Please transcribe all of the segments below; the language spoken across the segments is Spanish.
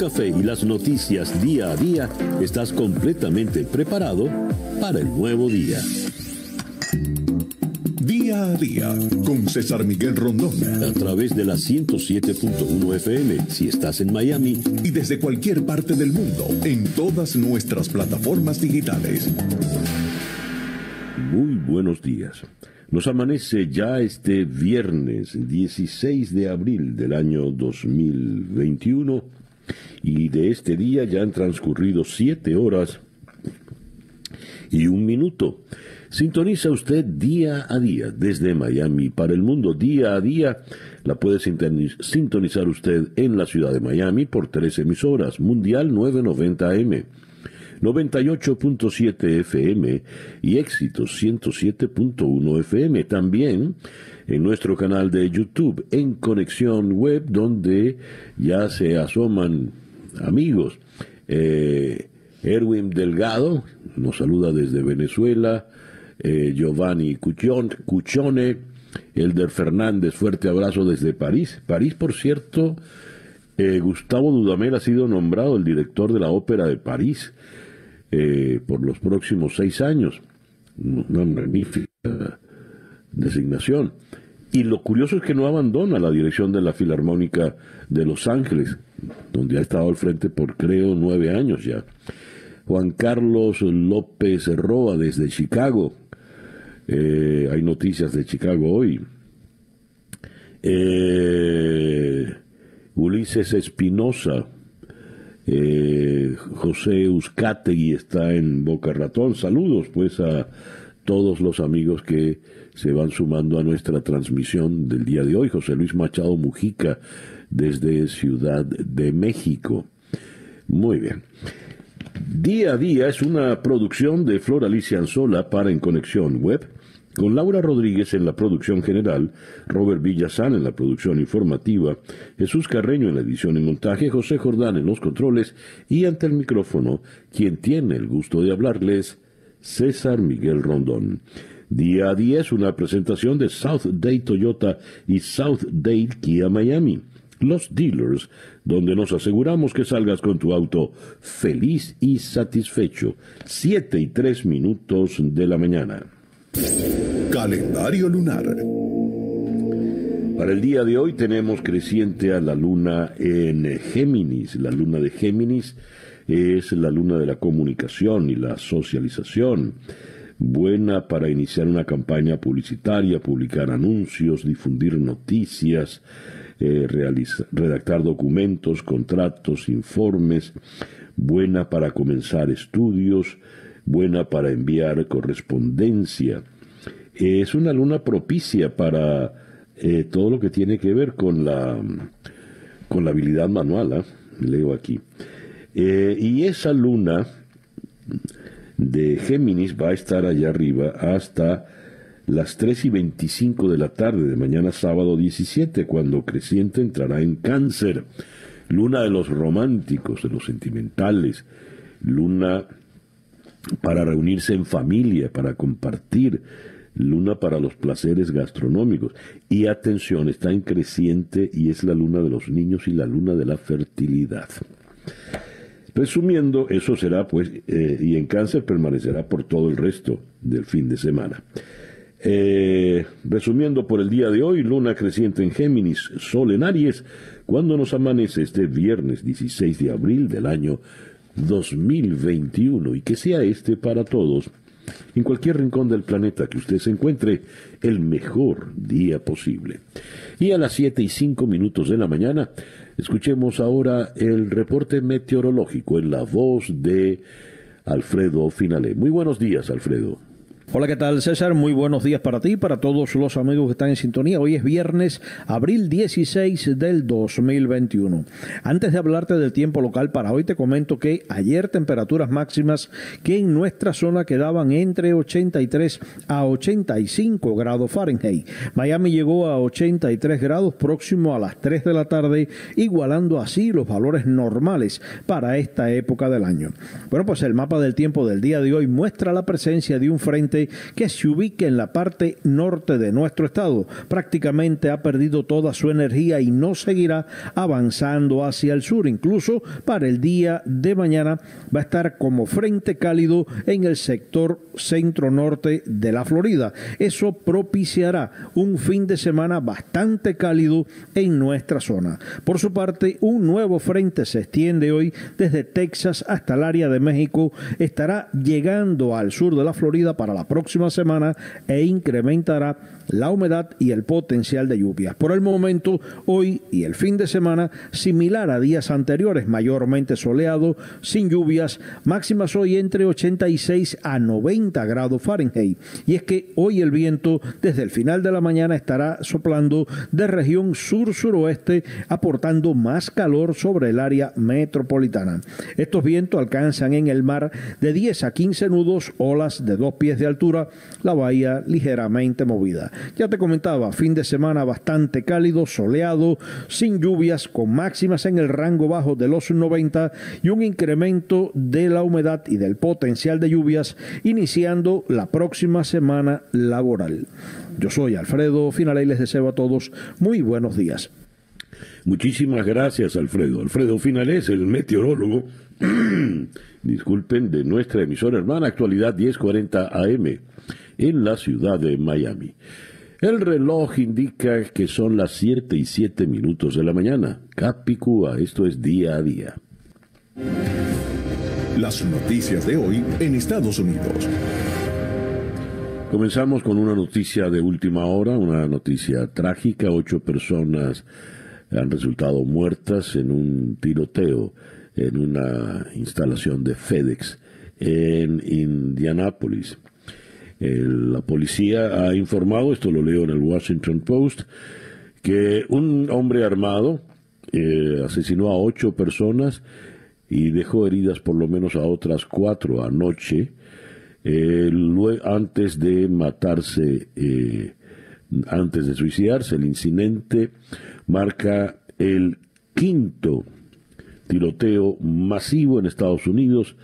café y las noticias día a día, estás completamente preparado para el nuevo día. Día a día con César Miguel Rondón. A través de la 107.1 FM si estás en Miami. Y desde cualquier parte del mundo en todas nuestras plataformas digitales. Muy buenos días. Nos amanece ya este viernes 16 de abril del año 2021 y de este día ya han transcurrido siete horas y un minuto. Sintoniza usted día a día desde Miami para el mundo. Día a día la puede sintonizar usted en la ciudad de Miami por tres emisoras. Mundial 990 AM 98.7 FM y Éxitos 107.1 FM. También en nuestro canal de YouTube, en Conexión Web, donde ya se asoman amigos. Eh, Erwin Delgado nos saluda desde Venezuela. Eh, Giovanni Cuchone, Elder Fernández, fuerte abrazo desde París. París, por cierto, eh, Gustavo Dudamel ha sido nombrado el director de la Ópera de París. Por los próximos seis años. Una magnífica designación. Y lo curioso es que no abandona la dirección de la Filarmónica de Los Ángeles, donde ha estado al frente por creo nueve años ya. Juan Carlos López Roa desde Chicago. Eh, hay noticias de Chicago hoy. Eh, Ulises Espinosa, eh, José Uzcategui está en Boca Ratón. Saludos pues a todos los amigos que se van sumando a nuestra transmisión del día de hoy. José Luis Machado Mujica desde Ciudad de México. Muy bien. Día a día es una producción de Flor Alicia Anzola para En Conexión Web con Laura Rodríguez en la producción general, Robert Villazán en la producción informativa, Jesús Carreño en la edición y montaje, José Jordán en los controles y ante el micrófono, quien tiene el gusto de hablarles, César Miguel Rondón. Día a día es una presentación de South Day Toyota y South Day Kia Miami, los dealers, donde nos aseguramos que salgas con tu auto feliz y satisfecho. Siete y tres minutos de la mañana. Calendario lunar. Para el día de hoy tenemos creciente a la luna en Géminis. La luna de Géminis es la luna de la comunicación y la socialización. Buena para iniciar una campaña publicitaria, publicar anuncios, difundir noticias, eh, redactar documentos, contratos, informes. Buena para comenzar estudios, buena para enviar correspondencia. Es una luna propicia para eh, todo lo que tiene que ver con la, con la habilidad manual, ¿ah? leo aquí. Eh, y esa luna de Géminis va a estar allá arriba hasta las 3 y 25 de la tarde de mañana sábado 17, cuando creciente entrará en cáncer. Luna de los románticos, de los sentimentales, luna para reunirse en familia, para compartir, luna para los placeres gastronómicos. Y atención, está en creciente y es la luna de los niños y la luna de la fertilidad. Resumiendo, eso será pues, eh, y en cáncer permanecerá por todo el resto del fin de semana. Eh, resumiendo por el día de hoy, luna creciente en Géminis, sol en Aries, cuando nos amanece este viernes 16 de abril del año 2021 y que sea este para todos, en cualquier rincón del planeta que usted se encuentre, el mejor día posible. Y a las 7 y 5 minutos de la mañana, escuchemos ahora el reporte meteorológico en la voz de Alfredo Finale. Muy buenos días, Alfredo. Hola, ¿qué tal César? Muy buenos días para ti para todos los amigos que están en sintonía. Hoy es viernes, abril 16 del 2021. Antes de hablarte del tiempo local para hoy, te comento que ayer temperaturas máximas que en nuestra zona quedaban entre 83 a 85 grados Fahrenheit. Miami llegó a 83 grados próximo a las 3 de la tarde, igualando así los valores normales para esta época del año. Bueno, pues el mapa del tiempo del día de hoy muestra la presencia de un frente que se ubica en la parte norte de nuestro estado. Prácticamente ha perdido toda su energía y no seguirá avanzando hacia el sur. Incluso para el día de mañana va a estar como frente cálido en el sector centro-norte de la Florida. Eso propiciará un fin de semana bastante cálido en nuestra zona. Por su parte, un nuevo frente se extiende hoy desde Texas hasta el área de México. Estará llegando al sur de la Florida para la próxima semana e incrementará la humedad y el potencial de lluvias. Por el momento, hoy y el fin de semana, similar a días anteriores, mayormente soleado, sin lluvias, máximas hoy entre 86 a 90 grados Fahrenheit. Y es que hoy el viento desde el final de la mañana estará soplando de región sur-suroeste, aportando más calor sobre el área metropolitana. Estos vientos alcanzan en el mar de 10 a 15 nudos, olas de dos pies de altura, la bahía ligeramente movida. Ya te comentaba, fin de semana bastante cálido, soleado, sin lluvias, con máximas en el rango bajo de los 90 y un incremento de la humedad y del potencial de lluvias iniciando la próxima semana laboral. Yo soy Alfredo Finale y les deseo a todos muy buenos días. Muchísimas gracias, Alfredo. Alfredo Finales, el meteorólogo, disculpen, de nuestra emisora hermana Actualidad 1040 AM en la ciudad de Miami. El reloj indica que son las 7 y 7 minutos de la mañana. Capicúa, esto es día a día. Las noticias de hoy en Estados Unidos. Comenzamos con una noticia de última hora, una noticia trágica. Ocho personas han resultado muertas en un tiroteo en una instalación de FedEx en Indianápolis la policía ha informado, esto lo leo en el Washington Post, que un hombre armado eh, asesinó a ocho personas y dejó heridas por lo menos a otras cuatro anoche, eh, antes de matarse, eh, antes de suicidarse. El incidente marca el quinto tiroteo masivo en Estados Unidos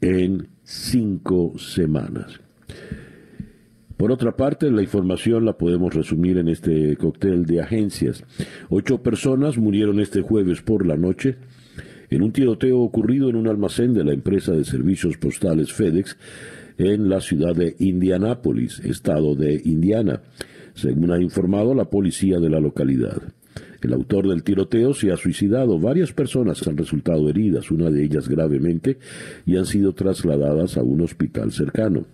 en cinco semanas. Por otra parte, la información la podemos resumir en este cóctel de agencias. Ocho personas murieron este jueves por la noche en un tiroteo ocurrido en un almacén de la empresa de servicios postales FedEx en la ciudad de Indianápolis, estado de Indiana, según ha informado la policía de la localidad. El autor del tiroteo se ha suicidado. Varias personas han resultado heridas, una de ellas gravemente, y han sido trasladadas a un hospital cercano.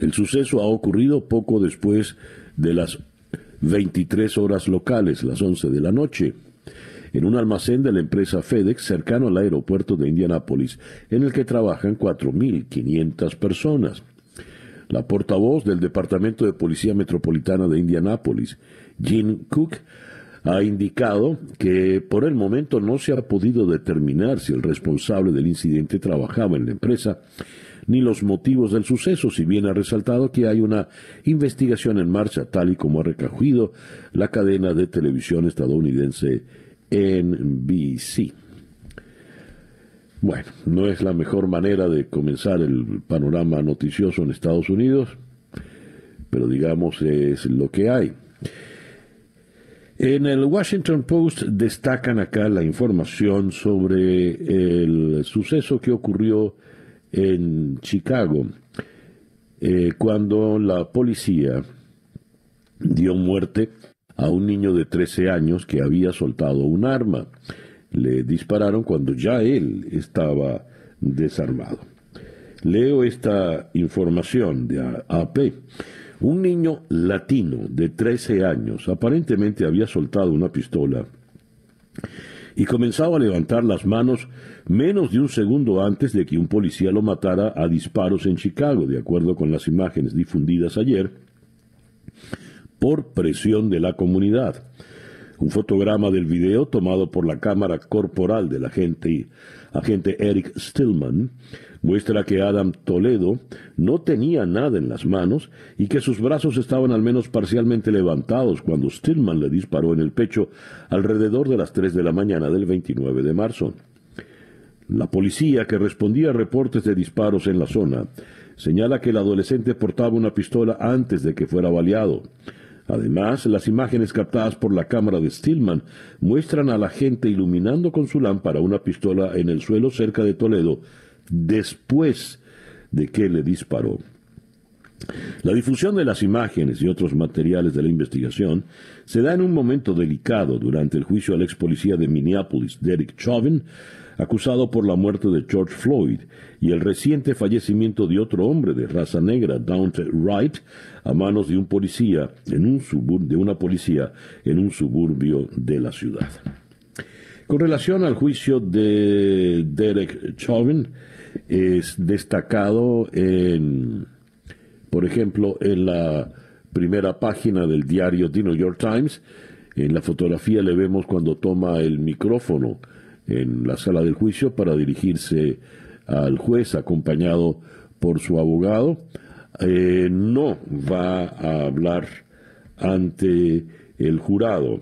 El suceso ha ocurrido poco después de las 23 horas locales, las 11 de la noche, en un almacén de la empresa FedEx cercano al aeropuerto de Indianápolis, en el que trabajan 4.500 personas. La portavoz del Departamento de Policía Metropolitana de Indianápolis, Jean Cook, ha indicado que por el momento no se ha podido determinar si el responsable del incidente trabajaba en la empresa ni los motivos del suceso, si bien ha resaltado que hay una investigación en marcha, tal y como ha recogido la cadena de televisión estadounidense NBC. Bueno, no es la mejor manera de comenzar el panorama noticioso en Estados Unidos, pero digamos es lo que hay. En el Washington Post destacan acá la información sobre el suceso que ocurrió en Chicago, eh, cuando la policía dio muerte a un niño de 13 años que había soltado un arma. Le dispararon cuando ya él estaba desarmado. Leo esta información de AP. Un niño latino de 13 años aparentemente había soltado una pistola y comenzaba a levantar las manos menos de un segundo antes de que un policía lo matara a disparos en Chicago, de acuerdo con las imágenes difundidas ayer, por presión de la comunidad. Un fotograma del video tomado por la cámara corporal del agente, agente Eric Stillman muestra que Adam Toledo no tenía nada en las manos y que sus brazos estaban al menos parcialmente levantados cuando Stillman le disparó en el pecho alrededor de las 3 de la mañana del 29 de marzo. La policía, que respondía a reportes de disparos en la zona, señala que el adolescente portaba una pistola antes de que fuera baleado. Además, las imágenes captadas por la cámara de Stillman muestran a la gente iluminando con su lámpara una pistola en el suelo cerca de Toledo después de que le disparó. La difusión de las imágenes y otros materiales de la investigación se da en un momento delicado durante el juicio al ex policía de Minneapolis, Derek Chauvin, acusado por la muerte de George Floyd y el reciente fallecimiento de otro hombre de raza negra, Daunte Wright, a manos de un policía en un de una policía en un suburbio de la ciudad. Con relación al juicio de Derek Chauvin, es destacado en, por ejemplo, en la primera página del diario The New York Times. En la fotografía le vemos cuando toma el micrófono en la sala del juicio para dirigirse al juez acompañado por su abogado. Eh, no va a hablar ante el jurado.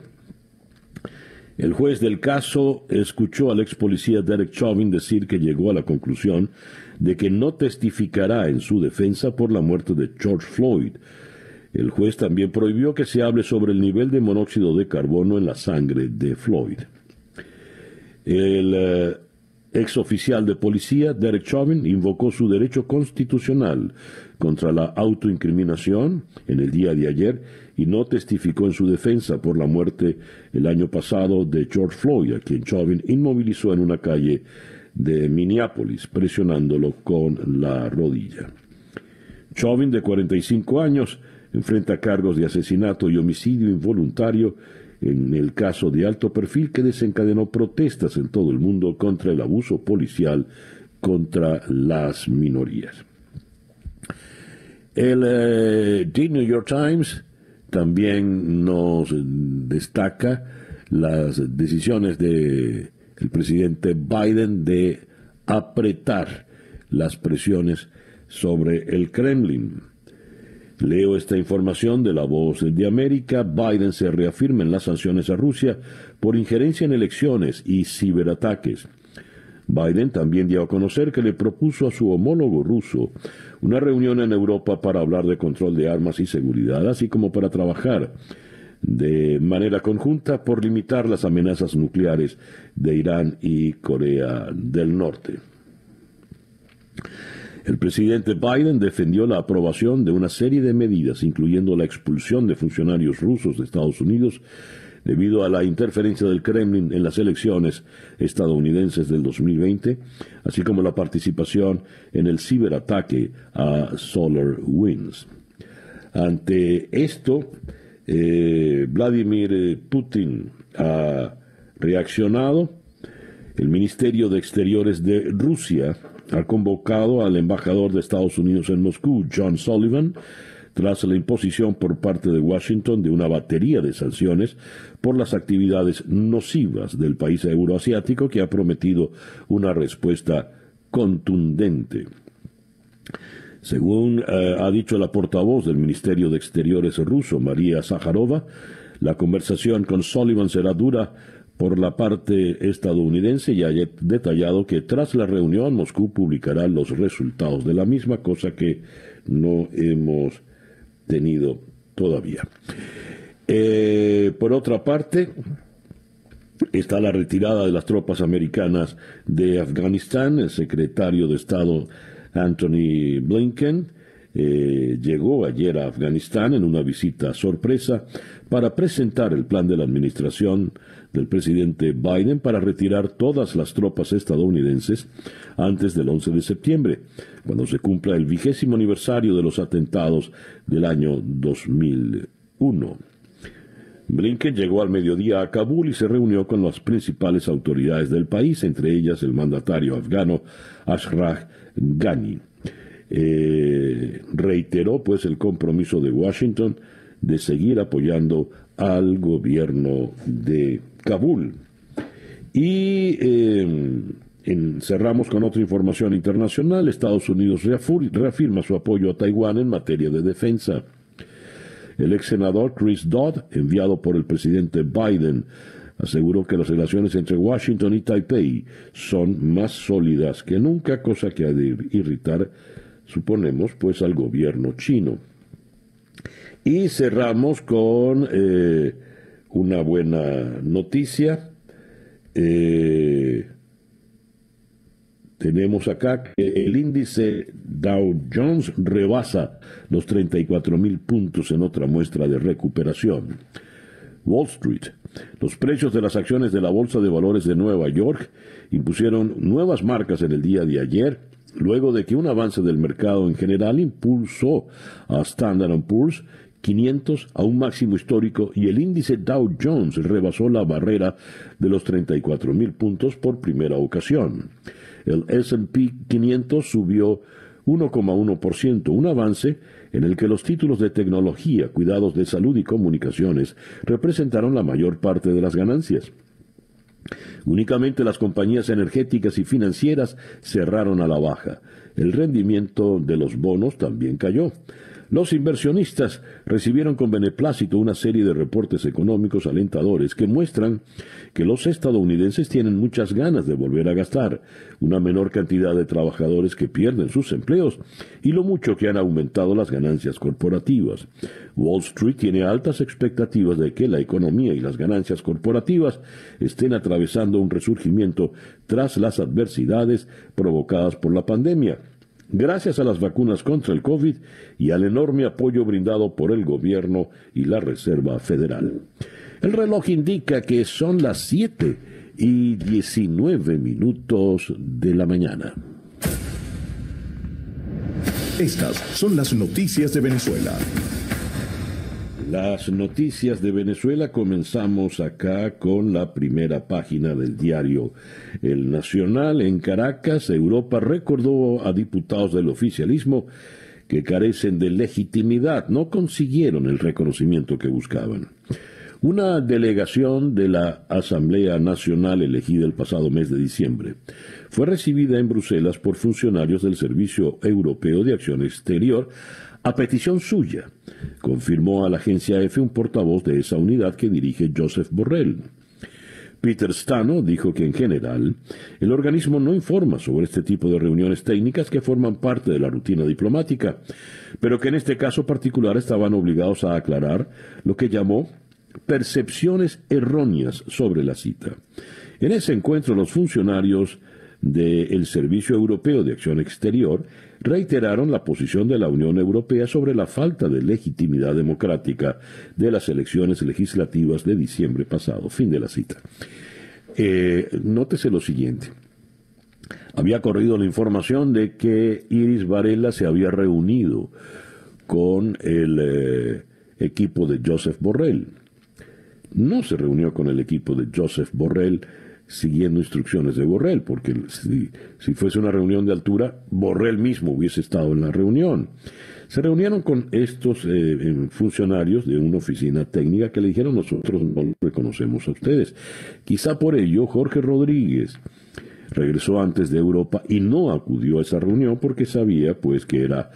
El juez del caso escuchó al ex policía Derek Chauvin decir que llegó a la conclusión de que no testificará en su defensa por la muerte de George Floyd. El juez también prohibió que se hable sobre el nivel de monóxido de carbono en la sangre de Floyd. El eh, ex oficial de policía, Derek Chauvin, invocó su derecho constitucional contra la autoincriminación en el día de ayer y no testificó en su defensa por la muerte el año pasado de George Floyd, a quien Chauvin inmovilizó en una calle de Minneapolis, presionándolo con la rodilla. Chauvin, de 45 años, enfrenta cargos de asesinato y homicidio involuntario en el caso de alto perfil que desencadenó protestas en todo el mundo contra el abuso policial contra las minorías. El eh, The New York Times también nos destaca las decisiones del presidente Biden de apretar las presiones sobre el Kremlin. Leo esta información de la voz de América. Biden se reafirma en las sanciones a Rusia por injerencia en elecciones y ciberataques. Biden también dio a conocer que le propuso a su homólogo ruso una reunión en Europa para hablar de control de armas y seguridad, así como para trabajar de manera conjunta por limitar las amenazas nucleares de Irán y Corea del Norte. El presidente Biden defendió la aprobación de una serie de medidas, incluyendo la expulsión de funcionarios rusos de Estados Unidos debido a la interferencia del Kremlin en las elecciones estadounidenses del 2020, así como la participación en el ciberataque a Solar Winds. Ante esto, eh, Vladimir Putin ha reaccionado. El Ministerio de Exteriores de Rusia ha convocado al embajador de Estados Unidos en Moscú, John Sullivan, tras la imposición por parte de Washington de una batería de sanciones por las actividades nocivas del país euroasiático que ha prometido una respuesta contundente. Según eh, ha dicho la portavoz del Ministerio de Exteriores ruso, María Zaharova, la conversación con Sullivan será dura por la parte estadounidense y ha detallado que tras la reunión Moscú publicará los resultados de la misma, cosa que no hemos tenido todavía. Eh, por otra parte, está la retirada de las tropas americanas de Afganistán. El secretario de Estado Anthony Blinken eh, llegó ayer a Afganistán en una visita sorpresa para presentar el plan de la administración del presidente Biden para retirar todas las tropas estadounidenses antes del 11 de septiembre, cuando se cumpla el vigésimo aniversario de los atentados del año 2001. Blinken llegó al mediodía a Kabul y se reunió con las principales autoridades del país, entre ellas el mandatario afgano Ashraf Ghani. Eh, reiteró pues el compromiso de Washington de seguir apoyando al gobierno de Kabul. Y eh, cerramos con otra información internacional. Estados Unidos reafirma su apoyo a Taiwán en materia de defensa. El ex senador Chris Dodd, enviado por el presidente Biden, aseguró que las relaciones entre Washington y Taipei son más sólidas que nunca, cosa que ha de irritar suponemos, pues al gobierno chino. Y cerramos con eh, una buena noticia. Eh, tenemos acá que el índice Dow Jones rebasa los 34 mil puntos en otra muestra de recuperación. Wall Street. Los precios de las acciones de la Bolsa de Valores de Nueva York impusieron nuevas marcas en el día de ayer, luego de que un avance del mercado en general impulsó a Standard Poor's 500 a un máximo histórico y el índice Dow Jones rebasó la barrera de los 34 mil puntos por primera ocasión. El SP 500 subió 1,1%, un avance en el que los títulos de tecnología, cuidados de salud y comunicaciones representaron la mayor parte de las ganancias. Únicamente las compañías energéticas y financieras cerraron a la baja. El rendimiento de los bonos también cayó. Los inversionistas recibieron con beneplácito una serie de reportes económicos alentadores que muestran que los estadounidenses tienen muchas ganas de volver a gastar, una menor cantidad de trabajadores que pierden sus empleos y lo mucho que han aumentado las ganancias corporativas. Wall Street tiene altas expectativas de que la economía y las ganancias corporativas estén atravesando un resurgimiento tras las adversidades provocadas por la pandemia gracias a las vacunas contra el COVID y al enorme apoyo brindado por el gobierno y la Reserva Federal. El reloj indica que son las 7 y 19 minutos de la mañana. Estas son las noticias de Venezuela. Las noticias de Venezuela comenzamos acá con la primera página del diario El Nacional. En Caracas, Europa recordó a diputados del oficialismo que carecen de legitimidad, no consiguieron el reconocimiento que buscaban. Una delegación de la Asamblea Nacional elegida el pasado mes de diciembre fue recibida en Bruselas por funcionarios del Servicio Europeo de Acción Exterior a petición suya, confirmó a la agencia EFE un portavoz de esa unidad que dirige Joseph Borrell. Peter Stano dijo que en general el organismo no informa sobre este tipo de reuniones técnicas que forman parte de la rutina diplomática, pero que en este caso particular estaban obligados a aclarar lo que llamó percepciones erróneas sobre la cita. En ese encuentro los funcionarios del Servicio Europeo de Acción Exterior reiteraron la posición de la Unión Europea sobre la falta de legitimidad democrática de las elecciones legislativas de diciembre pasado. Fin de la cita. Eh, nótese lo siguiente. Había corrido la información de que Iris Varela se había reunido con el eh, equipo de Joseph Borrell. No se reunió con el equipo de Joseph Borrell siguiendo instrucciones de Borrell, porque si, fuese una reunión de altura, Borrell mismo hubiese estado en la reunión. Se reunieron con estos eh, funcionarios de una oficina técnica que le dijeron nosotros no lo reconocemos a ustedes. Quizá por ello Jorge Rodríguez regresó antes de Europa y no acudió a esa reunión porque sabía pues que era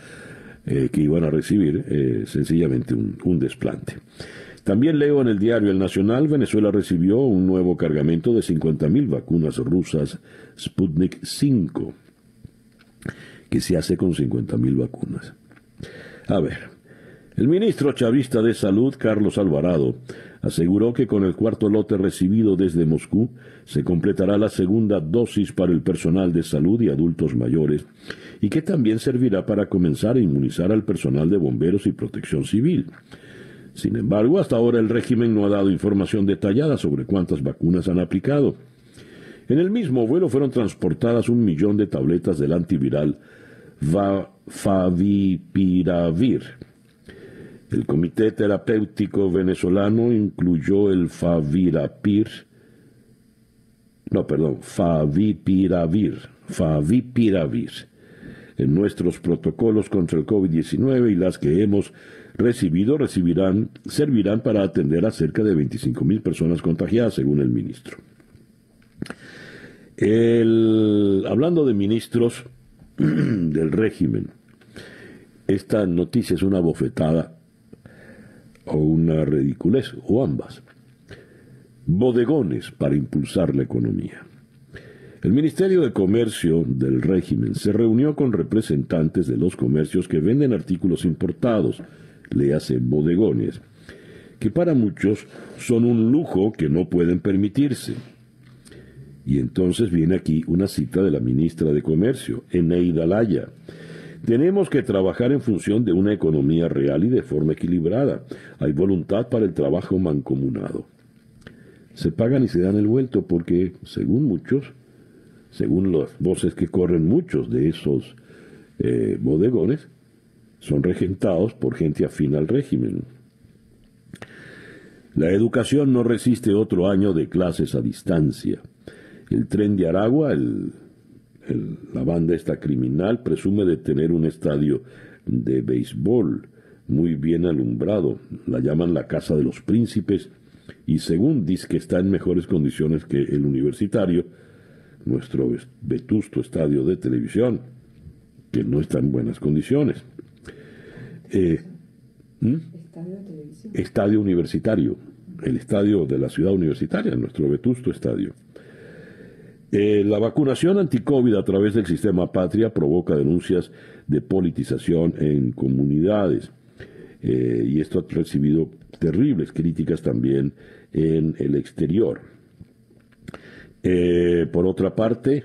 eh, que iban a recibir eh, sencillamente un desplante. También leo en el diario El Nacional, Venezuela recibió un nuevo cargamento de 50.000 vacunas rusas Sputnik 5, que se hace con 50.000 vacunas. A ver, el ministro chavista de Salud, Carlos Alvarado, aseguró que con el cuarto lote recibido desde Moscú se completará la segunda dosis para el personal de salud y adultos mayores y que también servirá para comenzar a inmunizar al personal de bomberos y protección civil. Sin embargo, hasta ahora el régimen no ha dado información detallada sobre cuántas vacunas han aplicado. En el mismo vuelo fueron transportadas un millón de tabletas del antiviral Favipiravir. El Comité Terapéutico Venezolano incluyó el Favirapir, no, perdón, Favipiravir, Favipiravir en nuestros protocolos contra el COVID-19 y las que hemos recibido recibirán, servirán para atender a cerca de 25.000 personas contagiadas, según el ministro. hablando de ministros del régimen, esta noticia es una bofetada o una ridiculez, o ambas. Bodegones para impulsar la economía. El Ministerio de Comercio del régimen se reunió con representantes de los comercios que venden artículos importados, le hacen bodegones, que para muchos son un lujo que no pueden permitirse. Y entonces viene aquí una cita de la ministra de Comercio, Eneida Laya. Tenemos que trabajar en función de una economía real y de forma equilibrada. Hay voluntad para el trabajo mancomunado. Se pagan y se dan el vuelto porque, según muchos, según las voces que corren muchos de esos eh, bodegones, son regentados por gente afín al régimen. La educación no resiste otro año de clases a distancia. El tren de Aragua, la banda esta criminal, presume de tener un estadio de béisbol muy bien alumbrado. La llaman la Casa de los Príncipes y según dice que está en mejores condiciones que el universitario, nuestro vetusto estadio de televisión, que no está en buenas condiciones. Eh, estadio universitario, el estadio de la ciudad universitaria, nuestro vetusto estadio. Eh, la vacunación anti-COVID a través del sistema Patria provoca denuncias de politización en comunidades. Eh, y esto ha recibido terribles críticas también en el exterior. Eh, por otra parte,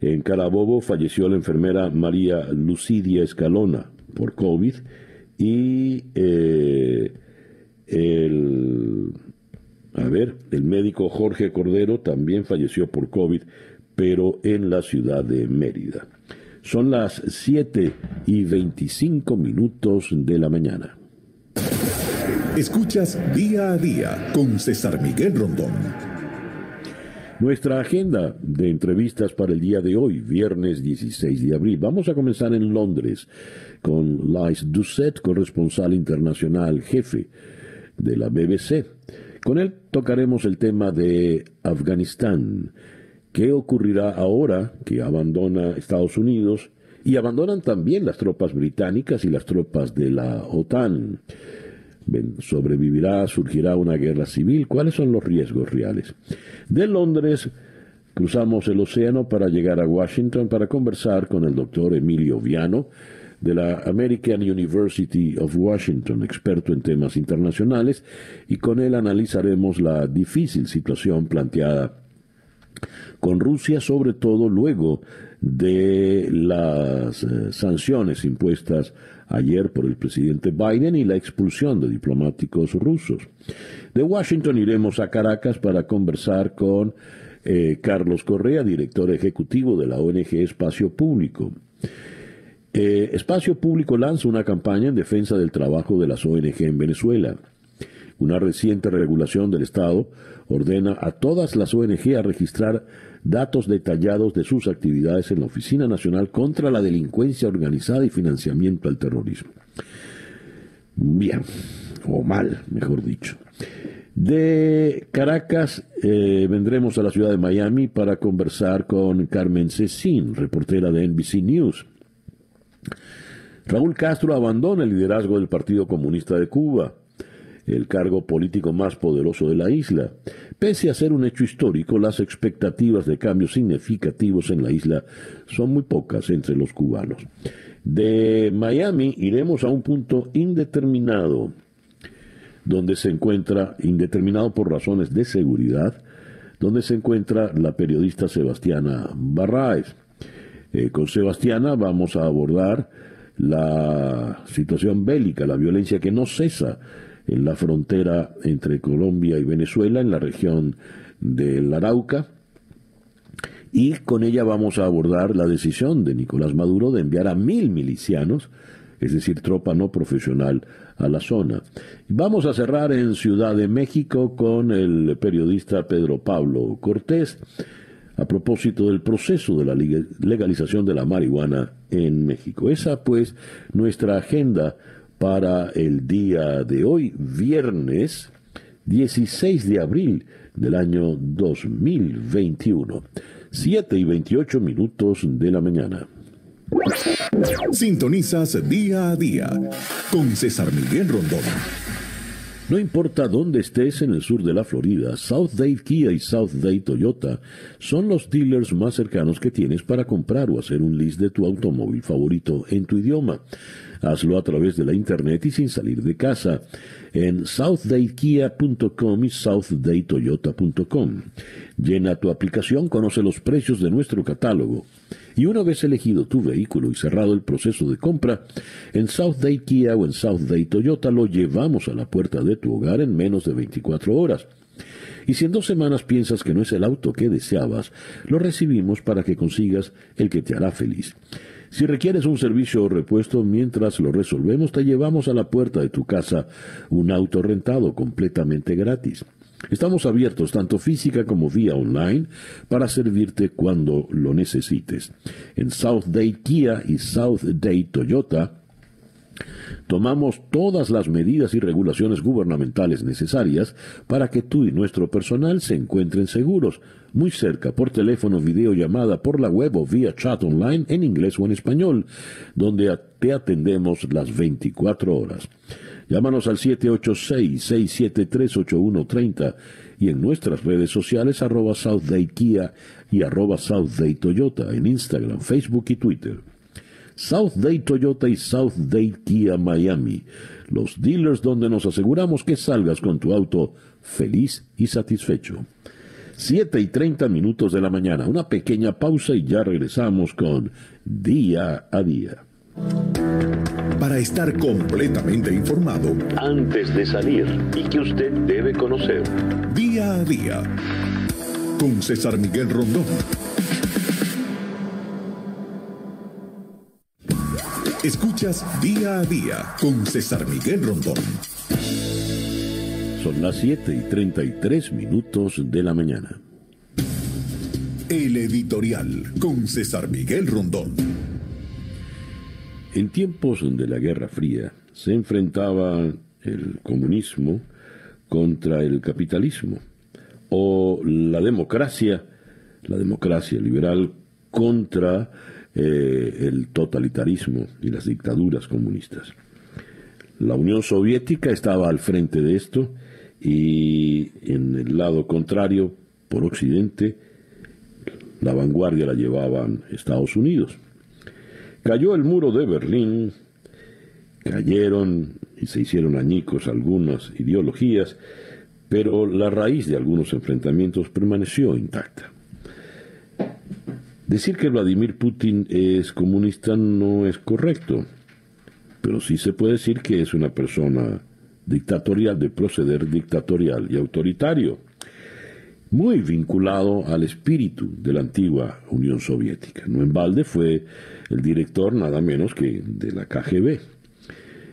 en Carabobo falleció la enfermera María Lucidia Escalona por COVID y el a ver, el médico Jorge Cordero también falleció por COVID, pero en la ciudad de Mérida. Son las 7 y 25 minutos de la mañana. Escuchas día a día con César Miguel Rondón. Nuestra agenda de entrevistas para el día de hoy, viernes 16 de abril. Vamos a comenzar en Londres con Lais Doucet, corresponsal internacional jefe de la BBC. Con él tocaremos el tema de Afganistán. ¿Qué ocurrirá ahora que abandona Estados Unidos y abandonan también las tropas británicas y las tropas de la OTAN? ¿Sobrevivirá? ¿Surgirá una guerra civil? ¿Cuáles son los riesgos reales? De Londres cruzamos el océano para llegar a Washington para conversar con el doctor Emilio Viano, de la American University of Washington, experto en temas internacionales, y con él analizaremos la difícil situación planteada con Rusia, sobre todo luego de las eh, sanciones impuestas ayer por el presidente Biden y la expulsión de diplomáticos rusos. De Washington iremos a Caracas para conversar con eh, Carlos Correa, director ejecutivo de la ONG Espacio Público. Eh, Espacio Público lanza una campaña en defensa del trabajo de las ONG en Venezuela. Una reciente regulación del Estado ordena a todas las ONG a registrar datos detallados de sus actividades en la Oficina Nacional contra la Delincuencia Organizada y Financiamiento al Terrorismo. Bien, o mal, mejor dicho. De Caracas eh, vendremos a la ciudad de Miami para conversar con Carmen Cecín, reportera de NBC News. Raúl Castro abandona el liderazgo del Partido Comunista de Cuba, el cargo político más poderoso de la isla. Pese a ser un hecho histórico, las expectativas de cambios significativos en la isla son muy pocas entre los cubanos. De Miami iremos a un punto indeterminado, donde se encuentra, indeterminado por razones de seguridad, donde se encuentra la periodista Sebastiana Barraez. Eh, con Sebastiana vamos a abordar la situación bélica, la violencia que no cesa en la frontera entre Colombia y Venezuela, en la región del Arauca. Y con ella vamos a abordar la decisión de Nicolás Maduro de enviar a mil milicianos, es decir, tropa no profesional, a la zona. Vamos a cerrar en Ciudad de México con el periodista Pedro Pablo Cortés a propósito del proceso de la legalización de la marihuana en México. Esa pues nuestra agenda para el día de hoy, viernes 16 de abril del año 2021, 7 y 28 minutos de la mañana. Sintonizas día a día con César Miguel Rondón. No importa dónde estés en el sur de la Florida, South Dade Kia y South Dade Toyota son los dealers más cercanos que tienes para comprar o hacer un list de tu automóvil favorito en tu idioma. Hazlo a través de la internet y sin salir de casa en southdatekia.com y southdaytoyota.com. Llena tu aplicación, conoce los precios de nuestro catálogo. Y una vez elegido tu vehículo y cerrado el proceso de compra, en South Day Kia o en South Day Toyota lo llevamos a la puerta de tu hogar en menos de 24 horas. Y si en dos semanas piensas que no es el auto que deseabas, lo recibimos para que consigas el que te hará feliz. Si requieres un servicio o repuesto mientras lo resolvemos, te llevamos a la puerta de tu casa un auto rentado completamente gratis. Estamos abiertos tanto física como vía online para servirte cuando lo necesites. En South Day Kia y South Day Toyota tomamos todas las medidas y regulaciones gubernamentales necesarias para que tú y nuestro personal se encuentren seguros, muy cerca, por teléfono, videollamada, por la web o vía chat online en inglés o en español, donde te atendemos las 24 horas. Llámanos al 786-673-8130 y en nuestras redes sociales arroba Kia y arroba Day Toyota en Instagram, Facebook y Twitter. South Day Toyota y South Day Kia Miami, los dealers donde nos aseguramos que salgas con tu auto feliz y satisfecho. 7 y 30 minutos de la mañana, una pequeña pausa y ya regresamos con Día a Día para estar completamente informado antes de salir y que usted debe conocer. Día a día con César Miguel Rondón. Escuchas Día a Día con César Miguel Rondón. Son las 7 y 33 minutos de la mañana. El editorial con César Miguel Rondón. En tiempos de la Guerra Fría se enfrentaba el comunismo contra el capitalismo o la democracia, la democracia liberal contra eh, el totalitarismo y las dictaduras comunistas. La Unión Soviética estaba al frente de esto y en el lado contrario, por Occidente, la vanguardia la llevaban Estados Unidos. Cayó el muro de Berlín, cayeron y se hicieron añicos algunas ideologías, pero la raíz de algunos enfrentamientos permaneció intacta. Decir que Vladimir Putin es comunista no es correcto, pero sí se puede decir que es una persona dictatorial, de proceder dictatorial y autoritario, muy vinculado al espíritu de la antigua Unión Soviética. No en balde fue el director nada menos que de la KGB.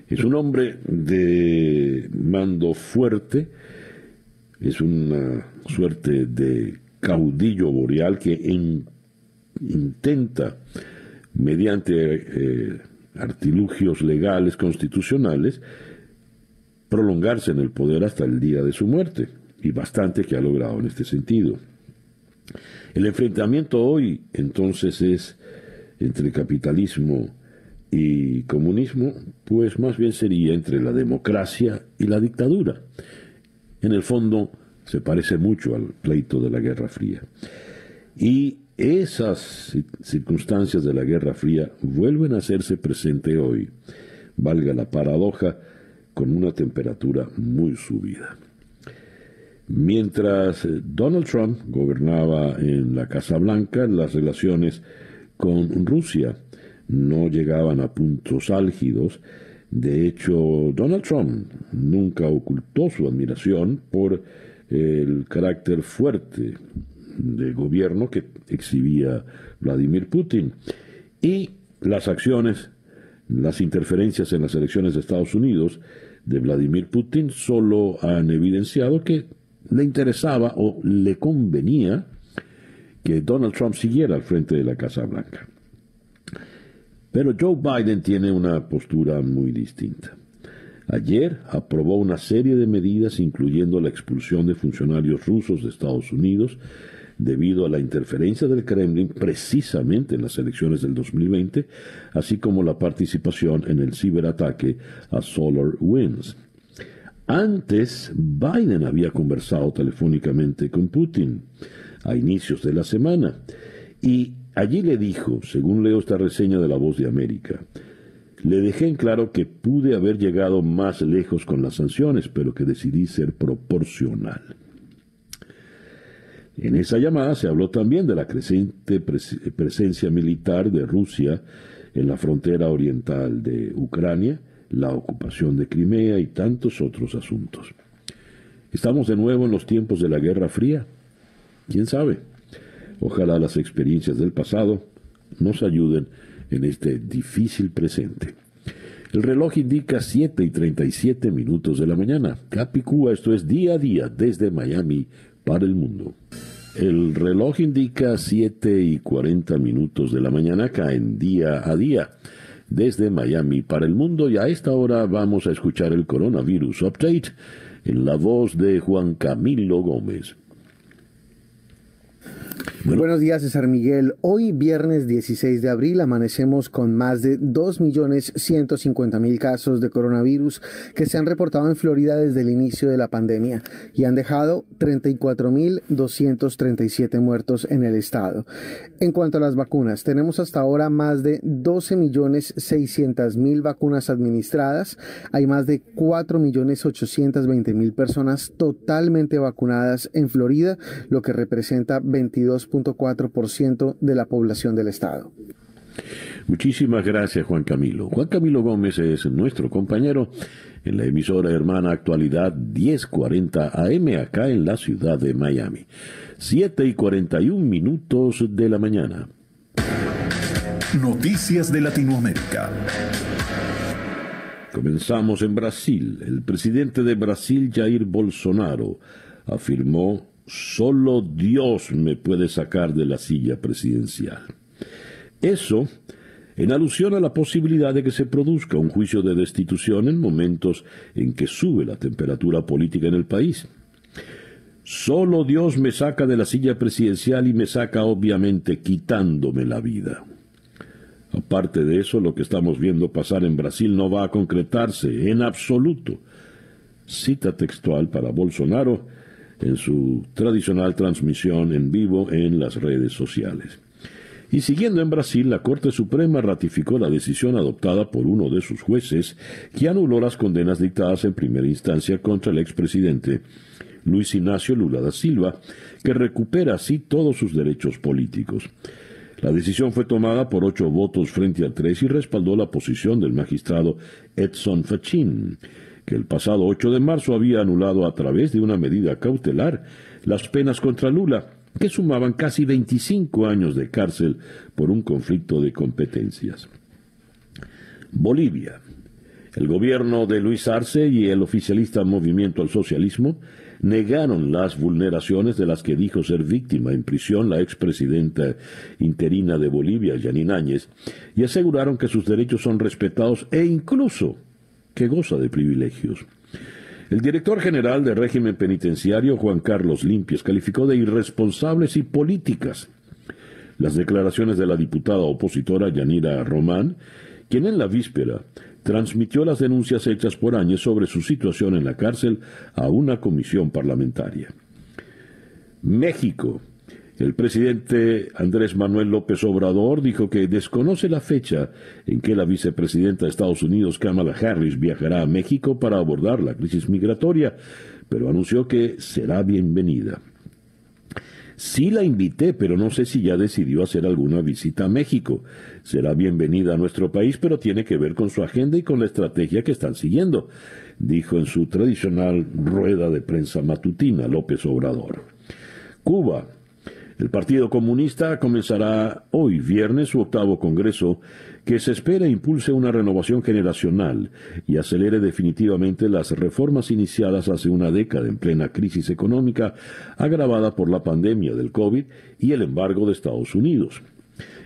Es un hombre de mando fuerte, es una suerte de caudillo boreal que intenta, mediante eh, artilugios legales constitucionales, prolongarse en el poder hasta el día de su muerte, y bastante que ha logrado en este sentido. El enfrentamiento hoy entonces es entre capitalismo y comunismo, pues más bien sería entre la democracia y la dictadura. En el fondo se parece mucho al pleito de la Guerra Fría. Y esas circunstancias de la Guerra Fría vuelven a hacerse presente hoy, valga la paradoja, con una temperatura muy subida. Mientras Donald Trump gobernaba en la Casa Blanca, las relaciones con Rusia. No llegaban a puntos álgidos. De hecho, Donald Trump nunca ocultó su admiración por el carácter fuerte de gobierno que exhibía Vladimir Putin y las acciones, las interferencias en las elecciones de Estados Unidos de Vladimir Putin solo han evidenciado que le interesaba o le convenía que Donald Trump siguiera al frente de la Casa Blanca. Pero Joe Biden tiene una postura muy distinta. Ayer aprobó una serie de medidas incluyendo la expulsión de funcionarios rusos de Estados Unidos debido a la interferencia del Kremlin precisamente en las elecciones del 2020, así como la participación en el ciberataque a Solar Winds. Antes, Biden había conversado telefónicamente con Putin a inicios de la semana y allí le dijo, según leo esta reseña de La Voz de América, le dejé en claro que pude haber llegado más lejos con las sanciones, pero que decidí ser proporcional. En esa llamada se habló también de la creciente presencia militar de Rusia en la frontera oriental de Ucrania, la ocupación de Crimea y tantos otros asuntos. ¿Estamos de nuevo en los tiempos de la Guerra Fría? ¿Quién sabe? Ojalá las experiencias del pasado nos ayuden en este difícil presente. El reloj indica 7 y 37 minutos de la mañana. Capicúa, esto es día a día desde Miami para el mundo. El reloj indica 7 y 40 minutos de la mañana acá en día a día desde Miami para el mundo y a esta hora vamos a escuchar el coronavirus update en la voz de Juan Camilo Gómez. Buenos días, César Miguel. Hoy, viernes 16 de abril, amanecemos con más de 2.150.000 casos de coronavirus que se han reportado en Florida desde el inicio de la pandemia y han dejado 34.237 muertos en el estado. En cuanto a las vacunas, tenemos hasta ahora más de 12.600.000 vacunas administradas. Hay más de 4.820.000 personas totalmente vacunadas en Florida, lo que representa 22 ciento de la población del Estado. Muchísimas gracias, Juan Camilo. Juan Camilo Gómez es nuestro compañero en la emisora hermana Actualidad 1040 AM acá en la ciudad de Miami. 7 y 41 minutos de la mañana. Noticias de Latinoamérica. Comenzamos en Brasil. El presidente de Brasil, Jair Bolsonaro, afirmó Solo Dios me puede sacar de la silla presidencial. Eso en alusión a la posibilidad de que se produzca un juicio de destitución en momentos en que sube la temperatura política en el país. Solo Dios me saca de la silla presidencial y me saca obviamente quitándome la vida. Aparte de eso, lo que estamos viendo pasar en Brasil no va a concretarse en absoluto. Cita textual para Bolsonaro en su tradicional transmisión en vivo en las redes sociales. Y siguiendo en Brasil, la Corte Suprema ratificó la decisión adoptada por uno de sus jueces que anuló las condenas dictadas en primera instancia contra el expresidente Luis Ignacio Lula da Silva, que recupera así todos sus derechos políticos. La decisión fue tomada por ocho votos frente a tres y respaldó la posición del magistrado Edson Fachin, que el pasado 8 de marzo había anulado a través de una medida cautelar las penas contra Lula, que sumaban casi 25 años de cárcel por un conflicto de competencias. Bolivia. El gobierno de Luis Arce y el oficialista Movimiento al Socialismo negaron las vulneraciones de las que dijo ser víctima en prisión la expresidenta interina de Bolivia, Janine Áñez, y aseguraron que sus derechos son respetados e incluso que goza de privilegios. El director general del régimen penitenciario, Juan Carlos Limpias, calificó de irresponsables y políticas las declaraciones de la diputada opositora Yanira Román, quien en la víspera transmitió las denuncias hechas por Áñez sobre su situación en la cárcel a una comisión parlamentaria. México el presidente Andrés Manuel López Obrador dijo que desconoce la fecha en que la vicepresidenta de Estados Unidos, Kamala Harris, viajará a México para abordar la crisis migratoria, pero anunció que será bienvenida. Sí la invité, pero no sé si ya decidió hacer alguna visita a México. Será bienvenida a nuestro país, pero tiene que ver con su agenda y con la estrategia que están siguiendo, dijo en su tradicional rueda de prensa matutina López Obrador. Cuba el Partido Comunista comenzará hoy viernes su octavo Congreso que se espera impulse una renovación generacional y acelere definitivamente las reformas iniciadas hace una década en plena crisis económica agravada por la pandemia del COVID y el embargo de Estados Unidos.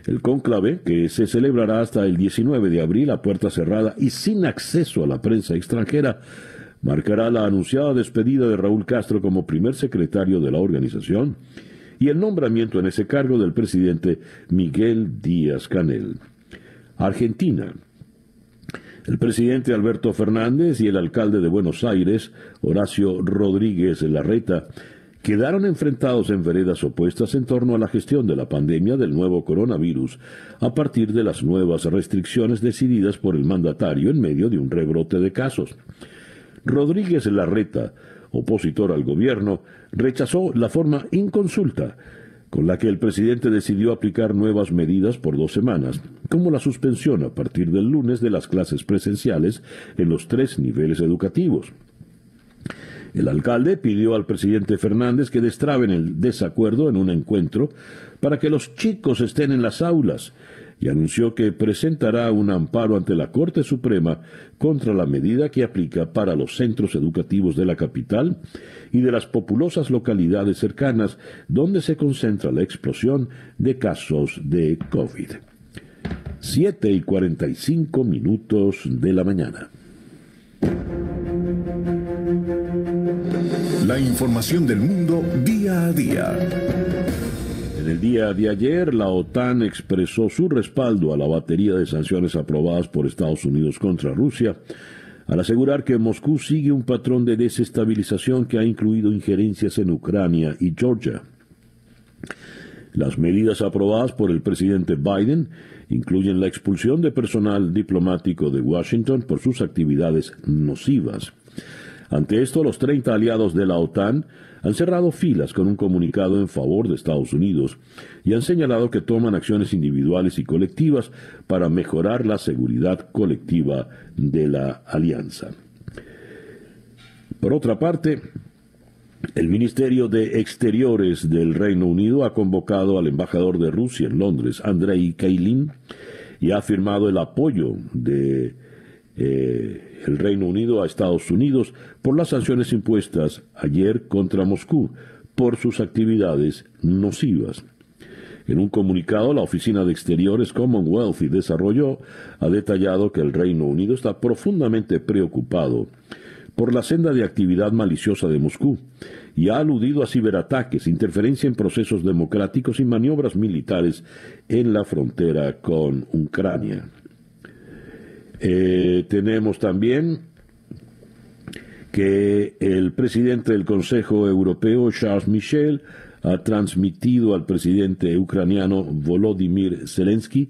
El cónclave, que se celebrará hasta el 19 de abril a puerta cerrada y sin acceso a la prensa extranjera, marcará la anunciada despedida de Raúl Castro como primer secretario de la organización y el nombramiento en ese cargo del presidente Miguel Díaz Canel. Argentina. El presidente Alberto Fernández y el alcalde de Buenos Aires, Horacio Rodríguez Larreta, quedaron enfrentados en veredas opuestas en torno a la gestión de la pandemia del nuevo coronavirus a partir de las nuevas restricciones decididas por el mandatario en medio de un rebrote de casos. Rodríguez Larreta, opositor al gobierno, rechazó la forma inconsulta con la que el presidente decidió aplicar nuevas medidas por dos semanas, como la suspensión a partir del lunes de las clases presenciales en los tres niveles educativos. El alcalde pidió al presidente Fernández que destraben el desacuerdo en un encuentro para que los chicos estén en las aulas y anunció que presentará un amparo ante la Corte Suprema contra la medida que aplica para los centros educativos de la capital y de las populosas localidades cercanas donde se concentra la explosión de casos de COVID. 7 y 45 minutos de la mañana. La información del mundo día a día. En el día de ayer, la OTAN expresó su respaldo a la batería de sanciones aprobadas por Estados Unidos contra Rusia, al asegurar que Moscú sigue un patrón de desestabilización que ha incluido injerencias en Ucrania y Georgia. Las medidas aprobadas por el presidente Biden incluyen la expulsión de personal diplomático de Washington por sus actividades nocivas. Ante esto, los 30 aliados de la OTAN han cerrado filas con un comunicado en favor de Estados Unidos y han señalado que toman acciones individuales y colectivas para mejorar la seguridad colectiva de la alianza. Por otra parte, el Ministerio de Exteriores del Reino Unido ha convocado al embajador de Rusia en Londres, Andrei Kailin, y ha afirmado el apoyo de eh, el Reino Unido a Estados Unidos por las sanciones impuestas ayer contra Moscú por sus actividades nocivas. En un comunicado, la Oficina de Exteriores Commonwealth y Desarrollo ha detallado que el Reino Unido está profundamente preocupado por la senda de actividad maliciosa de Moscú y ha aludido a ciberataques, interferencia en procesos democráticos y maniobras militares en la frontera con Ucrania. Eh, tenemos también que el presidente del Consejo Europeo, Charles Michel, ha transmitido al presidente ucraniano Volodymyr Zelensky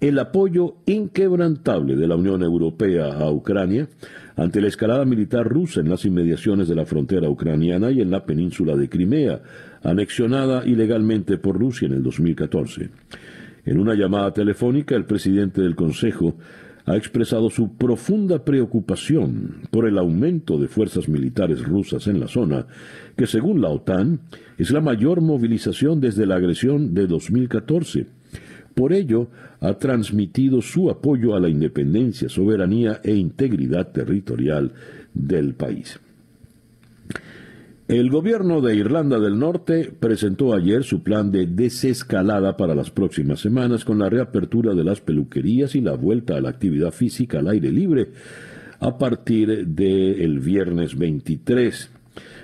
el apoyo inquebrantable de la Unión Europea a Ucrania ante la escalada militar rusa en las inmediaciones de la frontera ucraniana y en la península de Crimea, anexionada ilegalmente por Rusia en el 2014. En una llamada telefónica, el presidente del Consejo ha expresado su profunda preocupación por el aumento de fuerzas militares rusas en la zona, que según la OTAN es la mayor movilización desde la agresión de 2014. Por ello, ha transmitido su apoyo a la independencia, soberanía e integridad territorial del país. El gobierno de Irlanda del Norte presentó ayer su plan de desescalada para las próximas semanas con la reapertura de las peluquerías y la vuelta a la actividad física al aire libre a partir del viernes 23.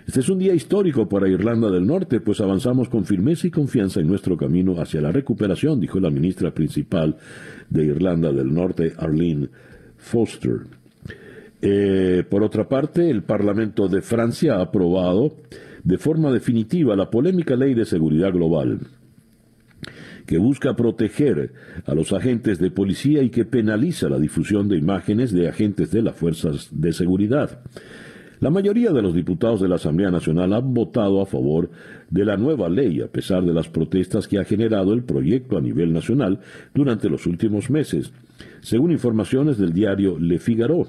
Este es un día histórico para Irlanda del Norte, pues avanzamos con firmeza y confianza en nuestro camino hacia la recuperación, dijo la ministra principal de Irlanda del Norte, Arlene Foster. Eh, por otra parte, el Parlamento de Francia ha aprobado de forma definitiva la polémica ley de seguridad global que busca proteger a los agentes de policía y que penaliza la difusión de imágenes de agentes de las fuerzas de seguridad. La mayoría de los diputados de la Asamblea Nacional han votado a favor de la nueva ley, a pesar de las protestas que ha generado el proyecto a nivel nacional durante los últimos meses, según informaciones del diario Le Figaro.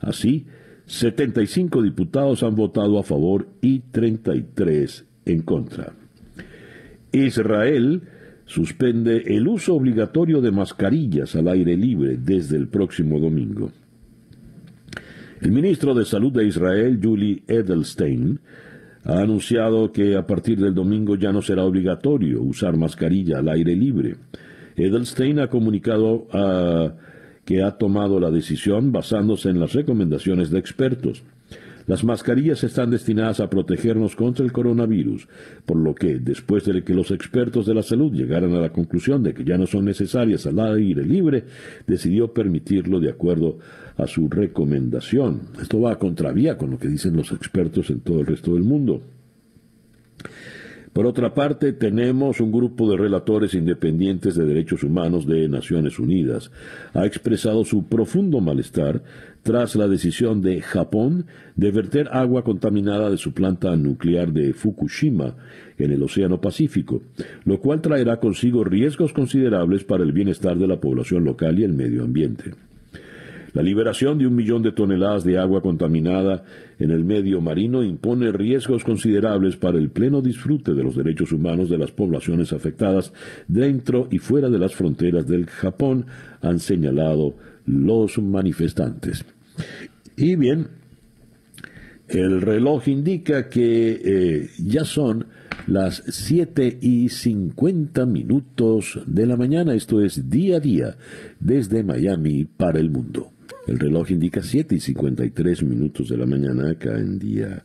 Así, 75 diputados han votado a favor y 33 en contra. Israel suspende el uso obligatorio de mascarillas al aire libre desde el próximo domingo. El ministro de Salud de Israel, Julie Edelstein, ha anunciado que a partir del domingo ya no será obligatorio usar mascarilla al aire libre. Edelstein ha comunicado a que ha tomado la decisión basándose en las recomendaciones de expertos. Las mascarillas están destinadas a protegernos contra el coronavirus, por lo que, después de que los expertos de la salud llegaran a la conclusión de que ya no son necesarias al aire libre, decidió permitirlo de acuerdo a su recomendación. Esto va a contravía con lo que dicen los expertos en todo el resto del mundo. Por otra parte, tenemos un grupo de relatores independientes de derechos humanos de Naciones Unidas. Ha expresado su profundo malestar tras la decisión de Japón de verter agua contaminada de su planta nuclear de Fukushima en el Océano Pacífico, lo cual traerá consigo riesgos considerables para el bienestar de la población local y el medio ambiente. La liberación de un millón de toneladas de agua contaminada en el medio marino impone riesgos considerables para el pleno disfrute de los derechos humanos de las poblaciones afectadas dentro y fuera de las fronteras del Japón, han señalado los manifestantes. Y bien, el reloj indica que eh, ya son las 7 y 50 minutos de la mañana, esto es día a día, desde Miami para el mundo. El reloj indica 7 y 53 minutos de la mañana acá en día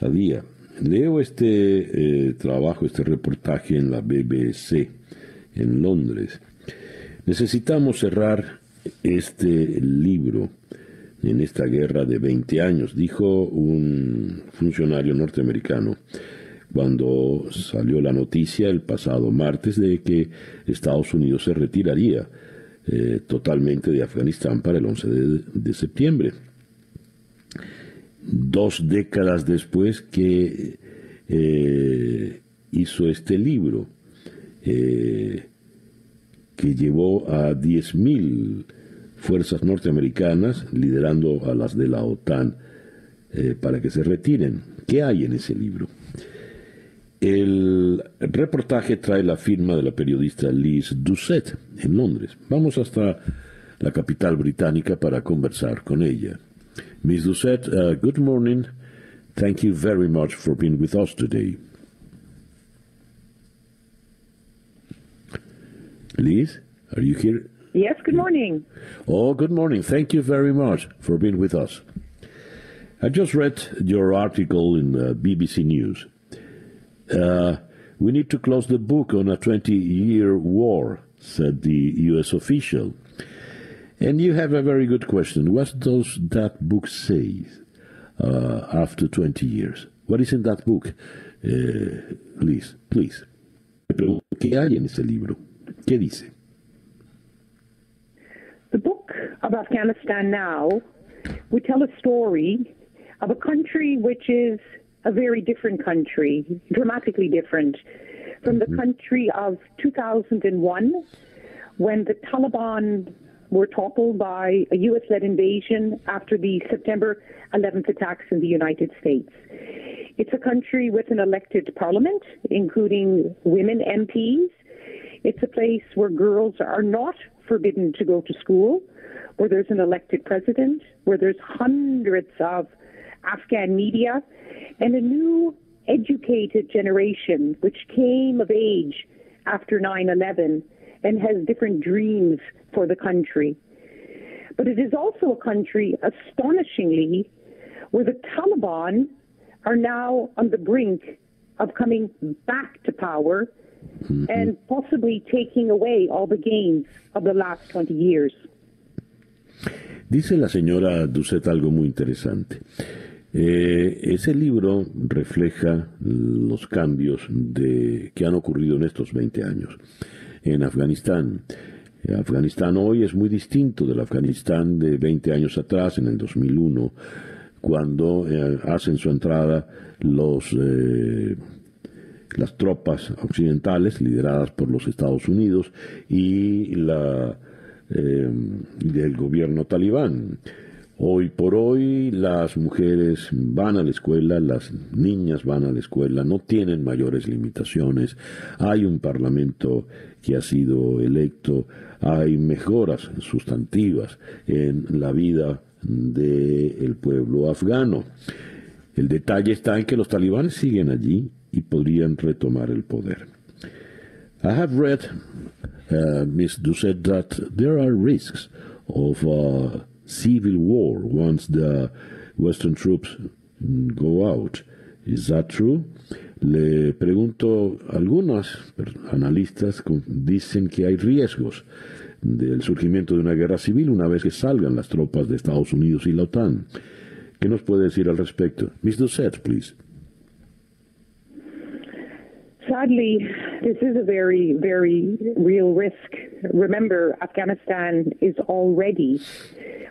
a día. Leo este eh, trabajo, este reportaje en la BBC en Londres. Necesitamos cerrar este libro en esta guerra de 20 años, dijo un funcionario norteamericano cuando salió la noticia el pasado martes de que Estados Unidos se retiraría eh, totalmente de Afganistán para el 11 de, septiembre. Dos décadas después que eh, hizo este libro, eh, que llevó a 10.000 fuerzas norteamericanas, liderando a las de la OTAN, para que se retiren. ¿Qué hay en ese libro? El reportaje trae la firma de la periodista Liz Doucet en Londres. Vamos hasta la capital británica para conversar con ella. Miss Doucet, uh, good morning. Thank you very much for being with us today. Liz, are you here? Yes, good morning. Oh, good morning. Thank you very much for being with us. I just read your article in uh, BBC News. Uh, we need to close the book on a 20 year war, said the U.S. official. And you have a very good question. What does that book say uh, after 20 years? What is in that book? Uh, please, please. ¿Qué hay en ese libro? ¿Qué dice? The book of Afghanistan now would tell a story of a country which is a very different country, dramatically different from the mm-hmm. country of 2001 when the Taliban were toppled by a US led invasion after the September 11th attacks in the United States. It's a country with an elected parliament, including women MPs. It's a place where girls are not forbidden to go to school, where there's an elected president, where there's hundreds of Afghan media and a new educated generation which came of age after 9 11 and has different dreams for the country. But it is also a country, astonishingly, where the Taliban are now on the brink of coming back to power mm-hmm. and possibly taking away all the gains of the last 20 years. Dice la señora Ducet algo muy interesante. Eh, ese libro refleja los cambios de, que han ocurrido en estos 20 años en Afganistán. Afganistán hoy es muy distinto del Afganistán de 20 años atrás, en el 2001, cuando eh, hacen su entrada los, eh, las tropas occidentales lideradas por los Estados Unidos y la, del gobierno talibán. Hoy por hoy las mujeres van a la escuela, las niñas van a la escuela, no tienen mayores limitaciones, hay un parlamento que ha sido electo, hay mejoras sustantivas en la vida del pueblo afgano. El detalle está en que los talibanes siguen allí y podrían retomar el poder. I have read, uh, Ms. Doucet, that there are risks of uh, civil war once the Western troops go out. Is that true? Le pregunto, algunos analistas dicen que hay riesgos del surgimiento de una guerra civil una vez que salgan las tropas de Estados Unidos y la OTAN. ¿Qué nos puede decir al respecto? Miss Doucette, please. Sadly, this is a very, very real risk. Remember, Afghanistan is already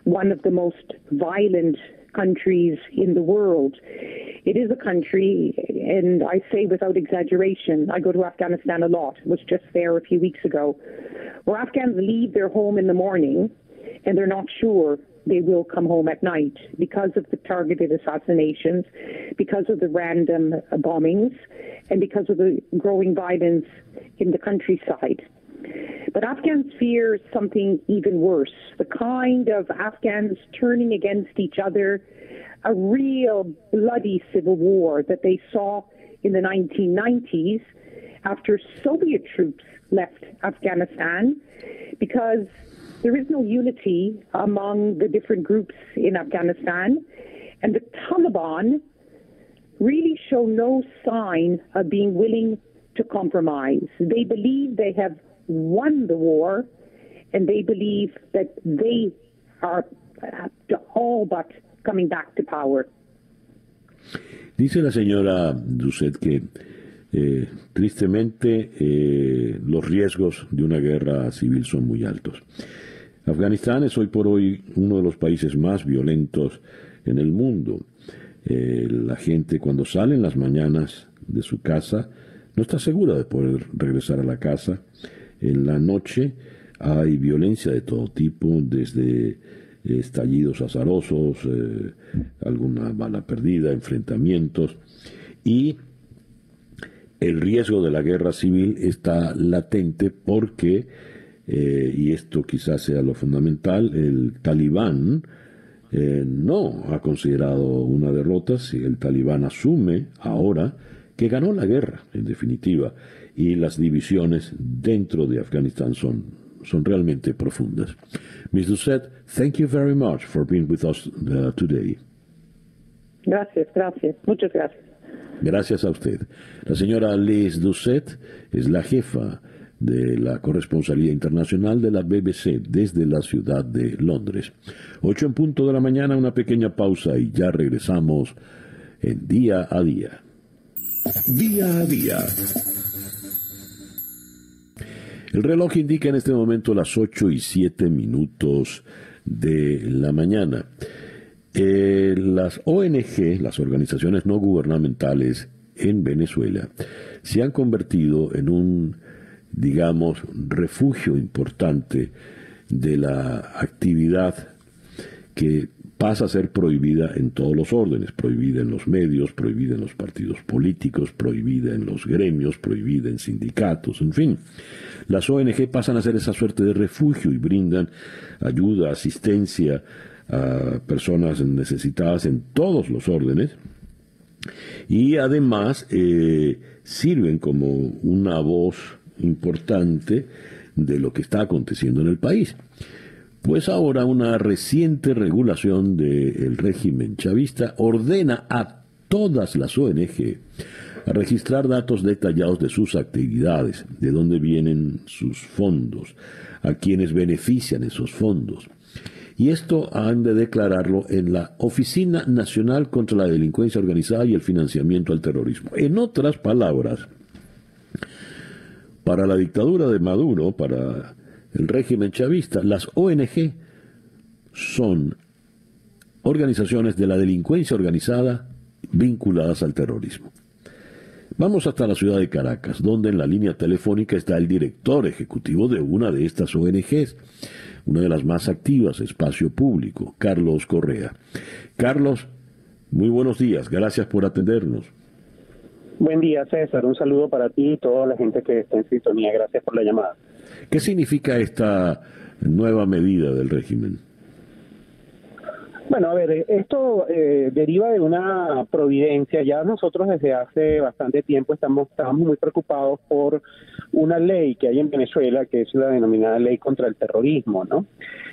one of the most violent countries in the world. It is a country, and I say without exaggeration, I go to Afghanistan a lot, was just there a few weeks ago, where Afghans leave their home in the morning and they're not sure they will come home at night because of the targeted assassinations, because of the random bombings, and because of the growing violence in the countryside. But Afghans fear something even worse the kind of Afghans turning against each other, a real bloody civil war that they saw in the 1990s after Soviet troops left Afghanistan because there is no unity among the different groups in Afghanistan. And the Taliban really show no sign of being willing to compromise. They believe they have won the war, and they believe that they are all but coming back to power. Dice la señora Doucet que eh, tristemente eh, los riesgos de una guerra civil son muy altos. Afganistán es hoy por hoy uno de los países más violentos en el mundo. Eh, la gente cuando sale en las mañanas de su casa no está segura de poder regresar a la casa. En la noche. Hay violencia de todo tipo, desde estallidos azarosos, eh, alguna bala perdida, enfrentamientos. Y el riesgo de la guerra civil está latente porque eh, y esto quizás sea lo fundamental, el talibán eh, no ha considerado una derrota, si el talibán asume ahora que ganó la guerra, en definitiva, y las divisiones dentro de Afganistán son, son realmente profundas. Ms. Doucette, thank you very much for being with us uh, today. Gracias, gracias, muchas gracias. Gracias a usted. La señora Liz Doucette es la jefa de la corresponsalía internacional de la BBC desde la ciudad de Londres. Ocho en punto de la mañana, una pequeña pausa y ya regresamos en día a día. Día a día. El reloj indica en este momento las ocho y siete minutos de la mañana. Eh, las ONG, las organizaciones no gubernamentales en Venezuela, se han convertido en un digamos, refugio importante de la actividad que pasa a ser prohibida en todos los órdenes, prohibida en los medios, prohibida en los partidos políticos, prohibida en los gremios, prohibida en sindicatos, en fin. Las ONG pasan a ser esa suerte de refugio y brindan ayuda, asistencia a personas necesitadas en todos los órdenes y además eh, sirven como una voz importante de lo que está aconteciendo en el país. Pues ahora una reciente regulación del régimen chavista ordena a todas las ONG a registrar datos detallados de sus actividades, de dónde vienen sus fondos, a quienes benefician esos fondos. Y esto han de declararlo en la Oficina Nacional contra la Delincuencia Organizada y el Financiamiento al Terrorismo. En otras palabras, para la dictadura de Maduro, para el régimen chavista, las ONG son organizaciones de la delincuencia organizada vinculadas al terrorismo. Vamos hasta la ciudad de Caracas, donde en la línea telefónica está el director ejecutivo de una de estas ONGs, una de las más activas, Espacio Público, Carlos Correa. Carlos, muy buenos días, gracias por atendernos. Buen día, César. Un saludo para ti y toda la gente que está en sintonía. Gracias por la llamada. ¿Qué significa esta nueva medida del régimen? Bueno, a ver, esto eh, deriva de una providencia. Ya nosotros desde hace bastante tiempo estamos, estamos muy preocupados por una ley que hay en Venezuela, que es la denominada ley contra el terrorismo, ¿no?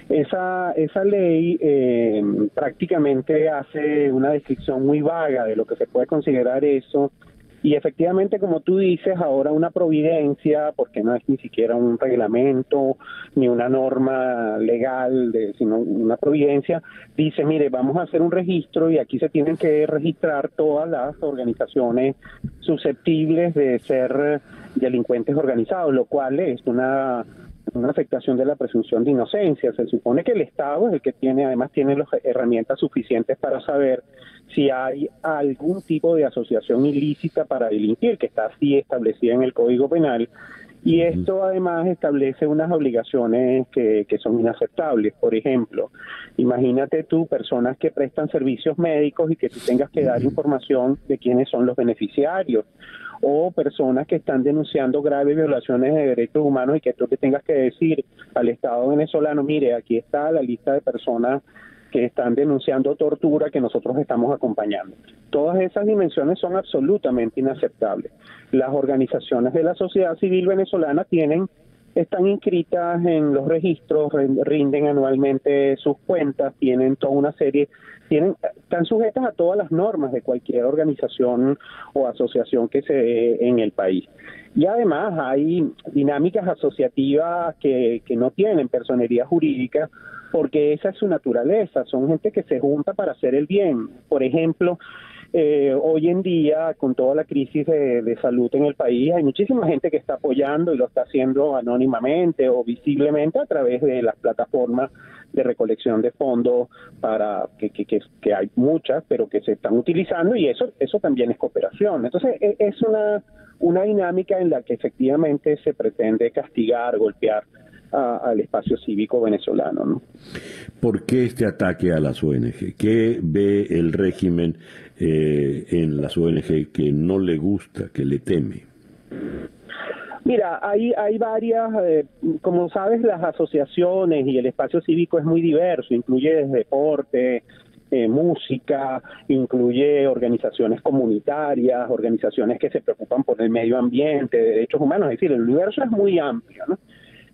Esa, esa ley eh, prácticamente hace una descripción muy vaga de lo que se puede considerar eso y efectivamente, como tú dices, ahora una providencia, porque no es ni siquiera un reglamento ni una norma legal, de, sino una providencia, dice, mire, vamos a hacer un registro y aquí se tienen que registrar todas las organizaciones susceptibles de ser delincuentes organizados, lo cual es una una afectación de la presunción de inocencia. Se supone que el Estado es el que tiene, además tiene las herramientas suficientes para saber si hay algún tipo de asociación ilícita para delinquir, que está así establecida en el Código Penal. Y esto además establece unas obligaciones que, que son inaceptables. Por ejemplo, imagínate tú personas que prestan servicios médicos y que tú tengas que dar información de quiénes son los beneficiarios o personas que están denunciando graves violaciones de derechos humanos y que tú le tengas que decir al Estado venezolano, mire, aquí está la lista de personas que están denunciando tortura que nosotros estamos acompañando. Todas esas dimensiones son absolutamente inaceptables. Las organizaciones de la sociedad civil venezolana tienen están inscritas en los registros, rinden anualmente sus cuentas, tienen toda una serie, tienen, están sujetas a todas las normas de cualquier organización o asociación que se dé en el país. Y además hay dinámicas asociativas que, que no tienen personería jurídica porque esa es su naturaleza, son gente que se junta para hacer el bien. Por ejemplo, eh, hoy en día, con toda la crisis de, salud en el país, hay muchísima gente que está apoyando y lo está haciendo anónimamente o visiblemente a través de las plataformas de recolección de fondos para que, que, que, hay muchas, pero que se están utilizando y eso eso también es cooperación. Entonces e, es una una dinámica en la que efectivamente se pretende castigar, golpear al espacio cívico venezolano. ¿no? ¿Por qué este ataque a las ONG? ¿Qué ve el régimen eh, en las ONG que no le gusta, que le teme? Mira, hay, hay varias, eh, como sabes, las asociaciones y el espacio cívico es muy diverso, incluye deporte, eh, música, incluye organizaciones comunitarias, organizaciones que se preocupan por el medio ambiente, derechos humanos, es decir, el universo es muy amplio, ¿no?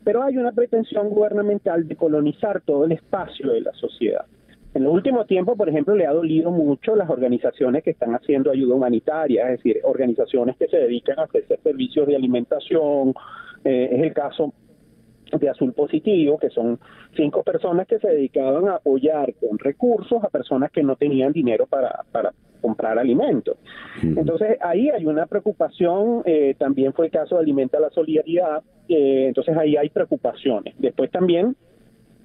Pero hay una pretensión gubernamental de colonizar todo el espacio de la sociedad. En el último tiempo, por ejemplo, le ha dolido mucho las organizaciones que están haciendo ayuda humanitaria, es decir, organizaciones que se dedican a ofrecer servicios de alimentación. Eh, es el caso de Azul Positivo, que son cinco personas que se dedicaban a apoyar con recursos a personas que no tenían dinero para, para comprar alimentos. Entonces, ahí hay una preocupación, eh, también fue el caso de Alimenta la Solidaridad, eh, entonces ahí hay preocupaciones. Después también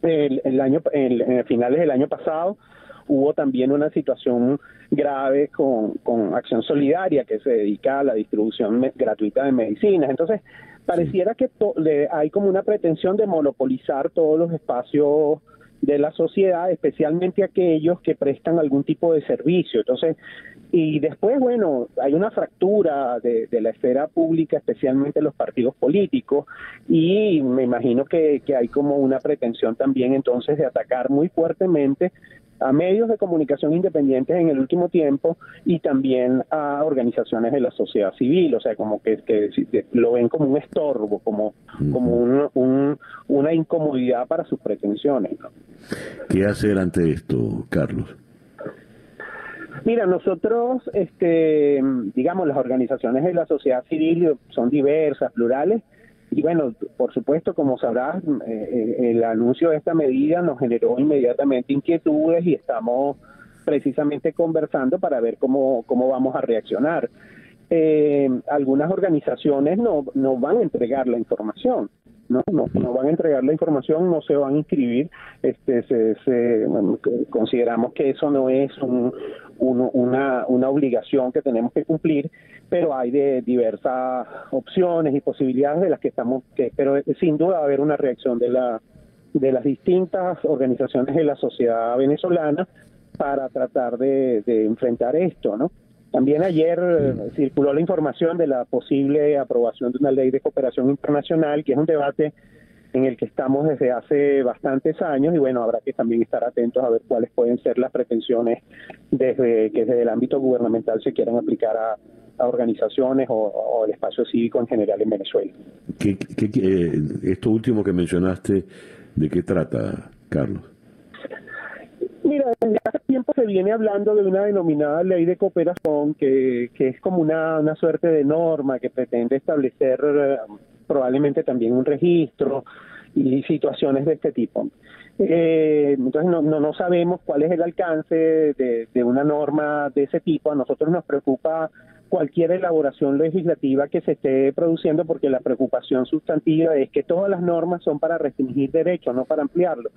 el, año, en finales del año pasado hubo también una situación grave con, con Acción Solidaria que se dedica a la distribución gratuita de medicinas. Entonces, pareciera que hay como una pretensión de monopolizar todos los espacios de la sociedad, especialmente aquellos que prestan algún tipo de servicio. Entonces, y después, bueno, hay una fractura de, la esfera pública, especialmente los partidos políticos, y me imagino que, que hay como una pretensión también entonces de atacar muy fuertemente a medios de comunicación independientes en el último tiempo y también a organizaciones de la sociedad civil, o sea, como que, lo ven como un estorbo, como, como un, una incomodidad para sus pretensiones. ¿Qué hacer ante esto, Carlos? Mira, nosotros, este, digamos, las organizaciones de la sociedad civil son diversas, plurales, y bueno, por supuesto, como sabrás, eh, eh, el anuncio de esta medida nos generó inmediatamente inquietudes y estamos precisamente conversando para ver cómo, cómo vamos a reaccionar. Eh, algunas organizaciones no, no van a entregar la información. No, no, no van a entregar la información, no se van a inscribir. Este, se, consideramos que eso no es un, una, una obligación que tenemos que cumplir, pero hay de diversas opciones y posibilidades de las que estamos, que, pero sin duda va a haber una reacción de la de las distintas organizaciones de la sociedad venezolana para tratar de, de enfrentar esto, ¿no? También ayer eh, circuló la información de la posible aprobación de una ley de cooperación internacional, que es un debate en el que estamos desde hace bastantes años y bueno, habrá que también estar atentos a ver cuáles pueden ser las pretensiones desde que desde el ámbito gubernamental se quieran aplicar a, organizaciones o, el espacio cívico en general en Venezuela. ¿Qué, qué, esto último que mencionaste, ¿de qué trata, Carlos? Mira, desde hace tiempo se viene hablando de una denominada ley de cooperación que, que es como una, una suerte de norma que pretende establecer eh, probablemente también un registro y situaciones de este tipo. Eh, entonces no, no, no, sabemos cuál es el alcance de, de, una norma de ese tipo. A nosotros nos preocupa cualquier elaboración legislativa que se esté produciendo porque la preocupación sustantiva es que todas las normas son para restringir derechos, no para ampliarlos.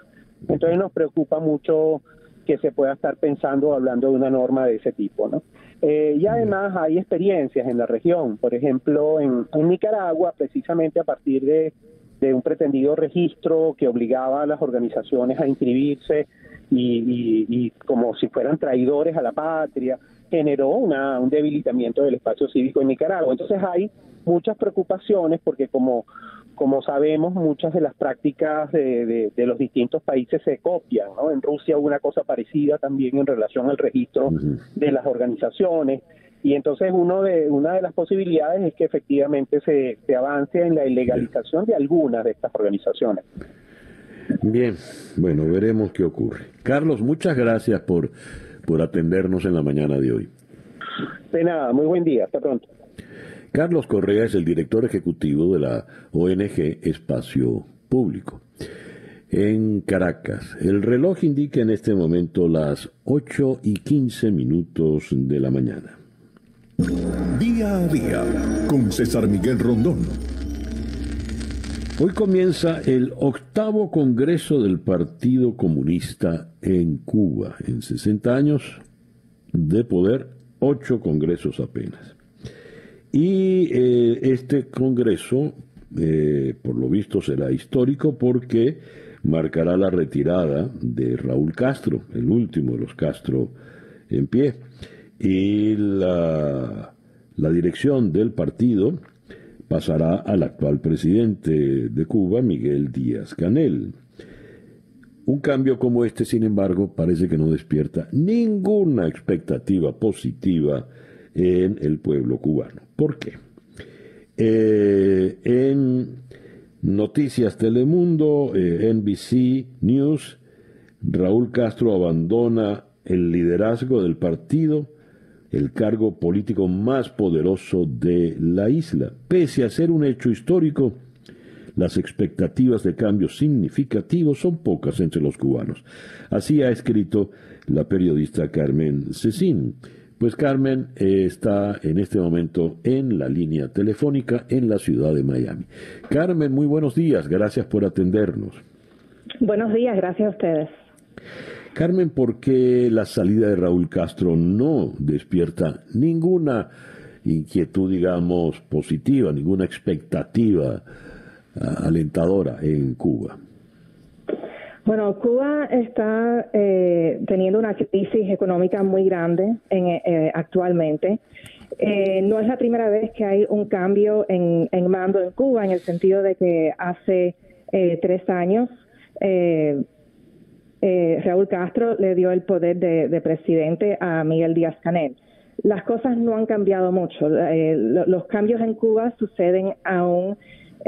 Entonces nos preocupa mucho que se pueda estar pensando o hablando de una norma de ese tipo, ¿no? Eh, y además hay experiencias en la región, por ejemplo, en, Nicaragua, precisamente a partir de, un pretendido registro que obligaba a las organizaciones a inscribirse y, como si fueran traidores a la patria, generó una, un debilitamiento del espacio cívico en Nicaragua. Entonces hay muchas preocupaciones porque como como sabemos, muchas de las prácticas de, los distintos países se copian. ¿no? En Rusia hubo una cosa parecida también en relación al registro de las organizaciones. Y entonces uno de, una de las posibilidades es que efectivamente se, se avance en la ilegalización de algunas de estas organizaciones. Bien, bueno, veremos qué ocurre. Carlos, muchas gracias por, por atendernos en la mañana de hoy. De nada, muy buen día, hasta pronto. Carlos Correa es el director ejecutivo de la ONG Espacio Público. En Caracas, el reloj indica en este momento las 8 y 15 minutos de la mañana. Día a día con César Miguel Rondón. Hoy comienza el octavo Congreso del Partido Comunista en Cuba. En 60 años de poder, ocho congresos apenas. Y eh, este Congreso, eh, por lo visto, será histórico porque marcará la retirada de Raúl Castro, el último de los Castro en pie. Y la, la dirección del partido pasará al actual presidente de Cuba, Miguel Díaz Canel. Un cambio como este, sin embargo, parece que no despierta ninguna expectativa positiva en el pueblo cubano. ¿Por qué? Eh, en Noticias Telemundo, eh, NBC News, Raúl Castro abandona el liderazgo del partido, el cargo político más poderoso de la isla. Pese a ser un hecho histórico, las expectativas de cambios significativos son pocas entre los cubanos. Así ha escrito la periodista Carmen Cecín. Pues Carmen eh, está en este momento en la línea telefónica en la ciudad de Miami. Carmen, muy buenos días, gracias por atendernos. Buenos días, gracias a ustedes. Carmen, ¿por qué la salida de Raúl Castro no despierta ninguna inquietud, digamos, positiva, ninguna expectativa ah, alentadora en Cuba? Bueno, Cuba está eh, teniendo una crisis económica muy grande en, eh, actualmente. Eh, no es la primera vez que hay un cambio en, mando en Cuba, en el sentido de que hace tres años Raúl Castro le dio el poder de, de, presidente a Miguel Díaz Canel. Las cosas no han cambiado mucho. los cambios en Cuba suceden aún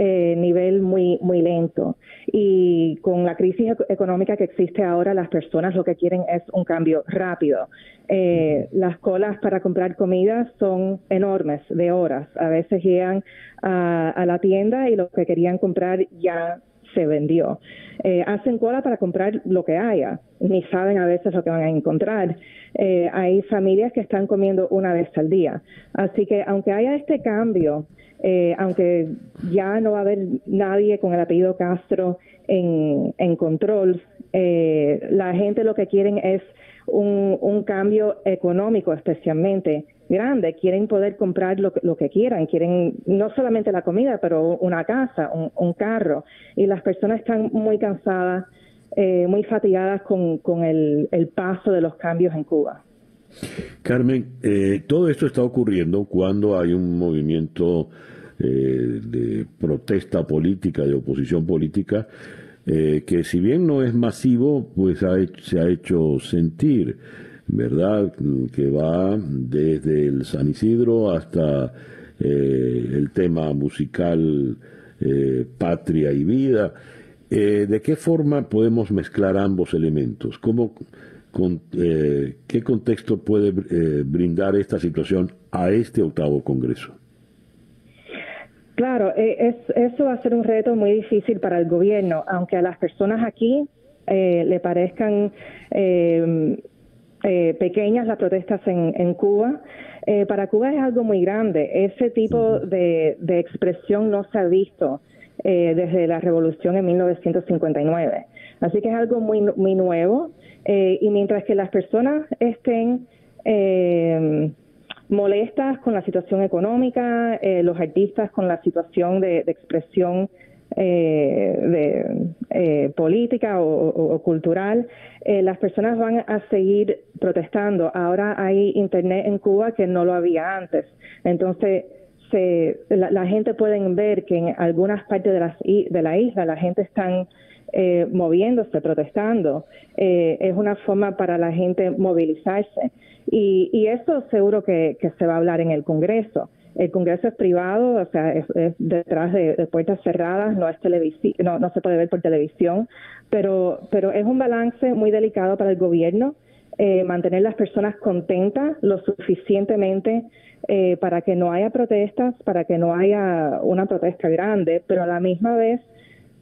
eh, nivel muy muy lento y con la crisis económica que existe ahora las personas lo que quieren es un cambio rápido eh, las colas para comprar comida son enormes de horas a veces llegan a, la tienda y lo que querían comprar ya se vendió. Eh, hacen cola para comprar lo que haya, ni saben a veces lo que van a encontrar. Eh, hay familias que están comiendo una vez al día. Así que aunque haya este cambio eh, aunque ya no va a haber nadie con el apellido Castro en, en control, la gente lo que quieren es un, un, cambio económico especialmente grande, quieren poder comprar lo, lo, que quieran, quieren no solamente la comida, pero una casa, un, carro, y las personas están muy cansadas, eh, muy fatigadas con, el, paso de los cambios en Cuba. Carmen, eh, todo esto está ocurriendo cuando hay un movimiento eh, de protesta política, de oposición política, eh, que si bien no es masivo, pues se ha hecho sentir, ¿verdad? Que va desde el San Isidro hasta eh, el tema musical Patria y Vida. ¿De qué forma podemos mezclar ambos elementos? ¿Cómo, con, ¿Qué contexto puede brindar esta situación a este octavo Congreso? Claro, eh, es, eso va a ser un reto muy difícil para el gobierno, aunque a las personas aquí eh, le parezcan eh, pequeñas las protestas en, Cuba. para Cuba es algo muy grande. Ese tipo de, expresión no se ha visto desde la revolución en 1959. Así que es algo muy, muy nuevo. y mientras que las personas estén molestas con la situación económica, eh, los artistas con la situación de, expresión eh, de, eh, política o, cultural, las personas van a seguir protestando. Ahora hay internet en Cuba que no lo había antes. Entonces, se, la, gente puede ver que en algunas partes de, las, de la isla la gente está moviéndose, protestando. es una forma para la gente movilizarse. Y, y eso seguro que, se va a hablar en el Congreso. El Congreso es privado, o sea, es, detrás de, puertas cerradas, no es no, no se puede ver por televisión, pero, pero es un balance muy delicado para el gobierno. Eh, mantener las personas contentas lo suficientemente eh, para que no haya protestas, para que no haya una protesta grande, pero a la misma vez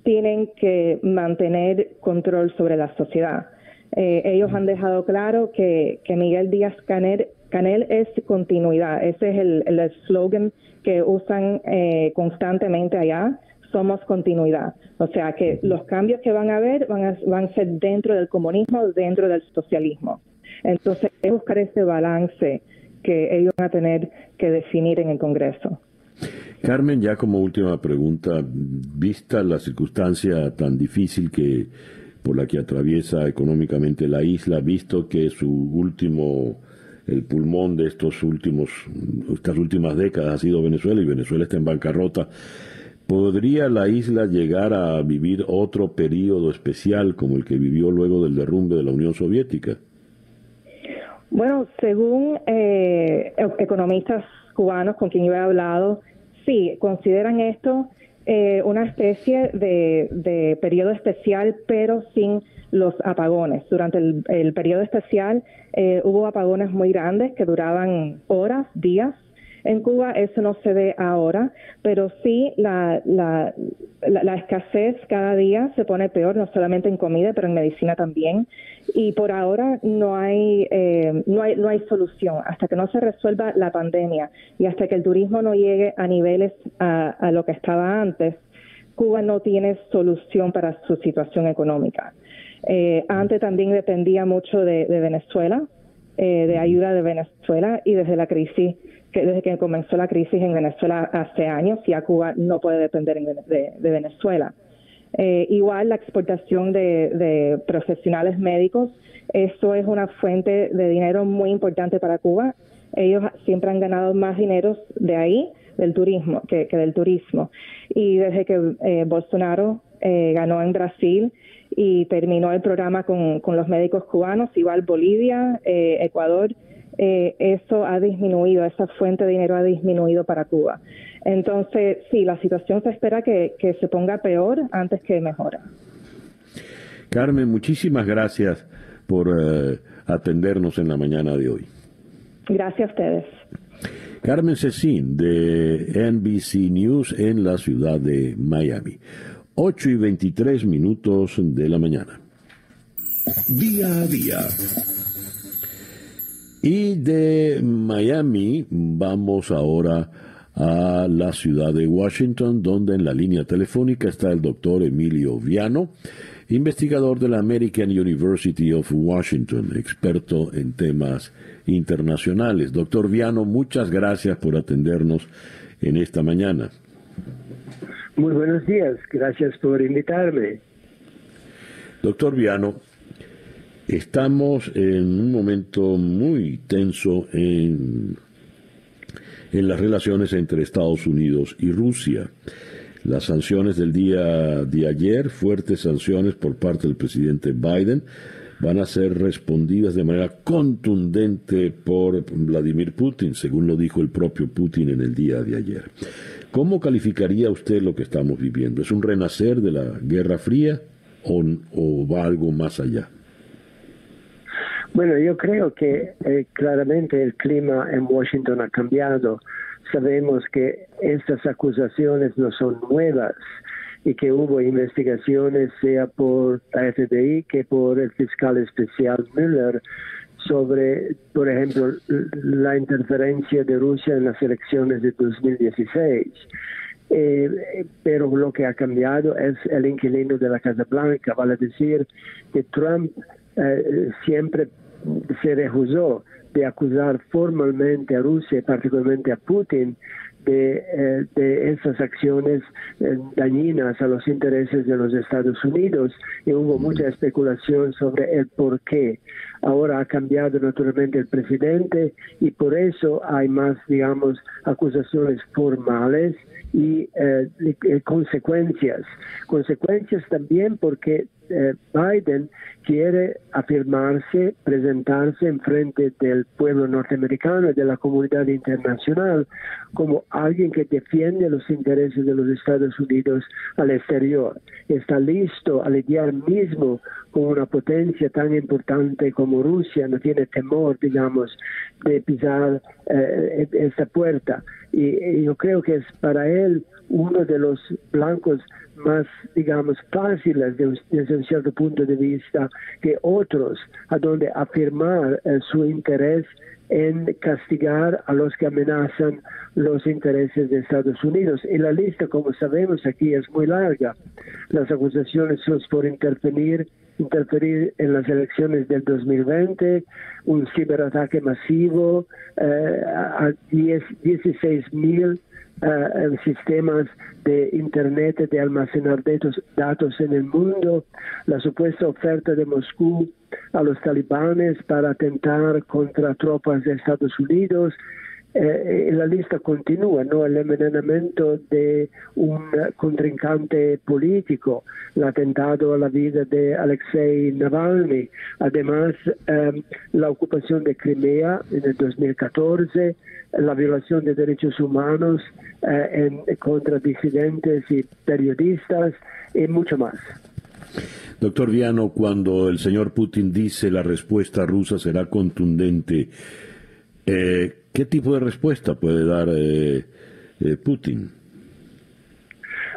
tienen que mantener control sobre la sociedad. Eh, ellos han dejado claro que, Miguel Díaz Canel, Canel es continuidad. Ese es el, el slogan que usan eh, constantemente allá. Somos continuidad. O sea que los cambios que van a haber van a, van a ser dentro del comunismo, dentro del socialismo. Entonces, es buscar ese balance que ellos van a tener que definir en el Congreso. Carmen, ya como última pregunta, vista la circunstancia tan difícil que por la que atraviesa económicamente la isla, visto que su último, el pulmón de estos últimos, estas últimas décadas ha sido Venezuela y Venezuela está en bancarrota. ¿Podría la isla llegar a vivir otro periodo especial como el que vivió luego del derrumbe de la Unión Soviética? Bueno, según eh, economistas cubanos con quien yo he hablado, sí, consideran esto eh, una especie de, periodo especial, pero sin los apagones. Durante el, periodo especial eh, hubo apagones muy grandes que duraban horas, días, en Cuba eso no se ve ahora, pero sí la, la, escasez cada día se pone peor, no solamente en comida, pero en medicina también. Y por ahora no hay, eh, no hay, no hay solución. Hasta que no se resuelva la pandemia y hasta que el turismo no llegue a niveles a, a lo que estaba antes, Cuba no tiene solución para su situación económica. Eh, antes también dependía mucho de, de Venezuela, eh, de ayuda de Venezuela y desde la crisis desde que comenzó la crisis en Venezuela hace años, ya Cuba no puede depender de, Venezuela. Eh, igual la exportación de, profesionales médicos, eso es una fuente de dinero muy importante para Cuba. Ellos siempre han ganado más dinero de ahí, del turismo, que, del turismo. Y desde que eh, Bolsonaro eh, ganó en Brasil y terminó el programa con, con los médicos cubanos, igual Bolivia, Ecuador, eh, eso ha disminuido, esa fuente de dinero ha disminuido para Cuba. Entonces, sí, la situación se espera que, se ponga peor antes que mejora. Carmen, muchísimas gracias por eh, atendernos en la mañana de hoy. Gracias a ustedes. Carmen Cecín de NBC News en la ciudad de Miami. 8 y 23 minutos de la mañana. Día a día y de Miami vamos ahora a la ciudad de Washington, donde en la línea telefónica está el doctor Emilio Viano, investigador de la American University of Washington, experto en temas internacionales. Doctor Viano, muchas gracias por atendernos en esta mañana. Muy buenos días, gracias por invitarme. Doctor Viano, Estamos en un momento muy tenso en, en las relaciones entre Estados Unidos y Rusia. Las sanciones del día de ayer, fuertes sanciones por parte del presidente Biden, van a ser respondidas de manera contundente por Vladimir Putin, según lo dijo el propio Putin en el día de ayer. ¿Cómo calificaría usted lo que estamos viviendo? ¿Es un renacer de la Guerra Fría o, va algo más allá? Bueno, yo creo que eh, claramente el clima en Washington ha cambiado. Sabemos que estas acusaciones no son nuevas y que hubo investigaciones, sea por la FBI que por el fiscal especial Mueller, sobre, por ejemplo, la interferencia de Rusia en las elecciones de 2016. Eh, pero lo que ha cambiado es el inquilino de la Casa Blanca, vale decir que Trump eh, siempre se rehusó de acusar formalmente a Rusia, particularmente a Putin, de, eh, de esas acciones eh, dañinas a los intereses de los Estados Unidos y hubo mucha especulación sobre el por qué. Ahora ha cambiado naturalmente el presidente y por eso hay más, digamos, acusaciones formales y eh, consecuencias. Consecuencias también porque eh, Biden quiere afirmarse, presentarse en frente del pueblo norteamericano y de la comunidad internacional como alguien que defiende los intereses de los Estados Unidos al exterior. Está listo a lidiar mismo con una potencia tan importante como Rusia, no tiene temor, digamos, de pisar eh, esa puerta. y yo creo que es para él uno de los blancos más, digamos, fáciles desde un cierto punto de vista que otros, a donde afirmar eh, su interés en castigar a los que amenazan los intereses de Estados Unidos. Y la lista, como sabemos aquí, es muy larga. Las acusaciones son por intervenir, interferir en las elecciones del 2020, un ciberataque masivo eh, a 16 mil uh, sistemas de Internet de almacenar datos, datos en el mundo, la supuesta oferta de Moscú a los talibanes para atentar contra tropas de Estados Unidos, eh, la lista continúa, ¿no? El envenenamiento de un contrincante político, el atentado a la vida de Alexei Navalny, además em, la ocupación de Crimea en el 2014, la violación de derechos humanos eh, contra disidentes y periodistas y mucho más. Doctor Viano, cuando el señor Putin dice la respuesta rusa será contundente, eh, ¿Qué tipo de respuesta puede dar eh, eh, Putin?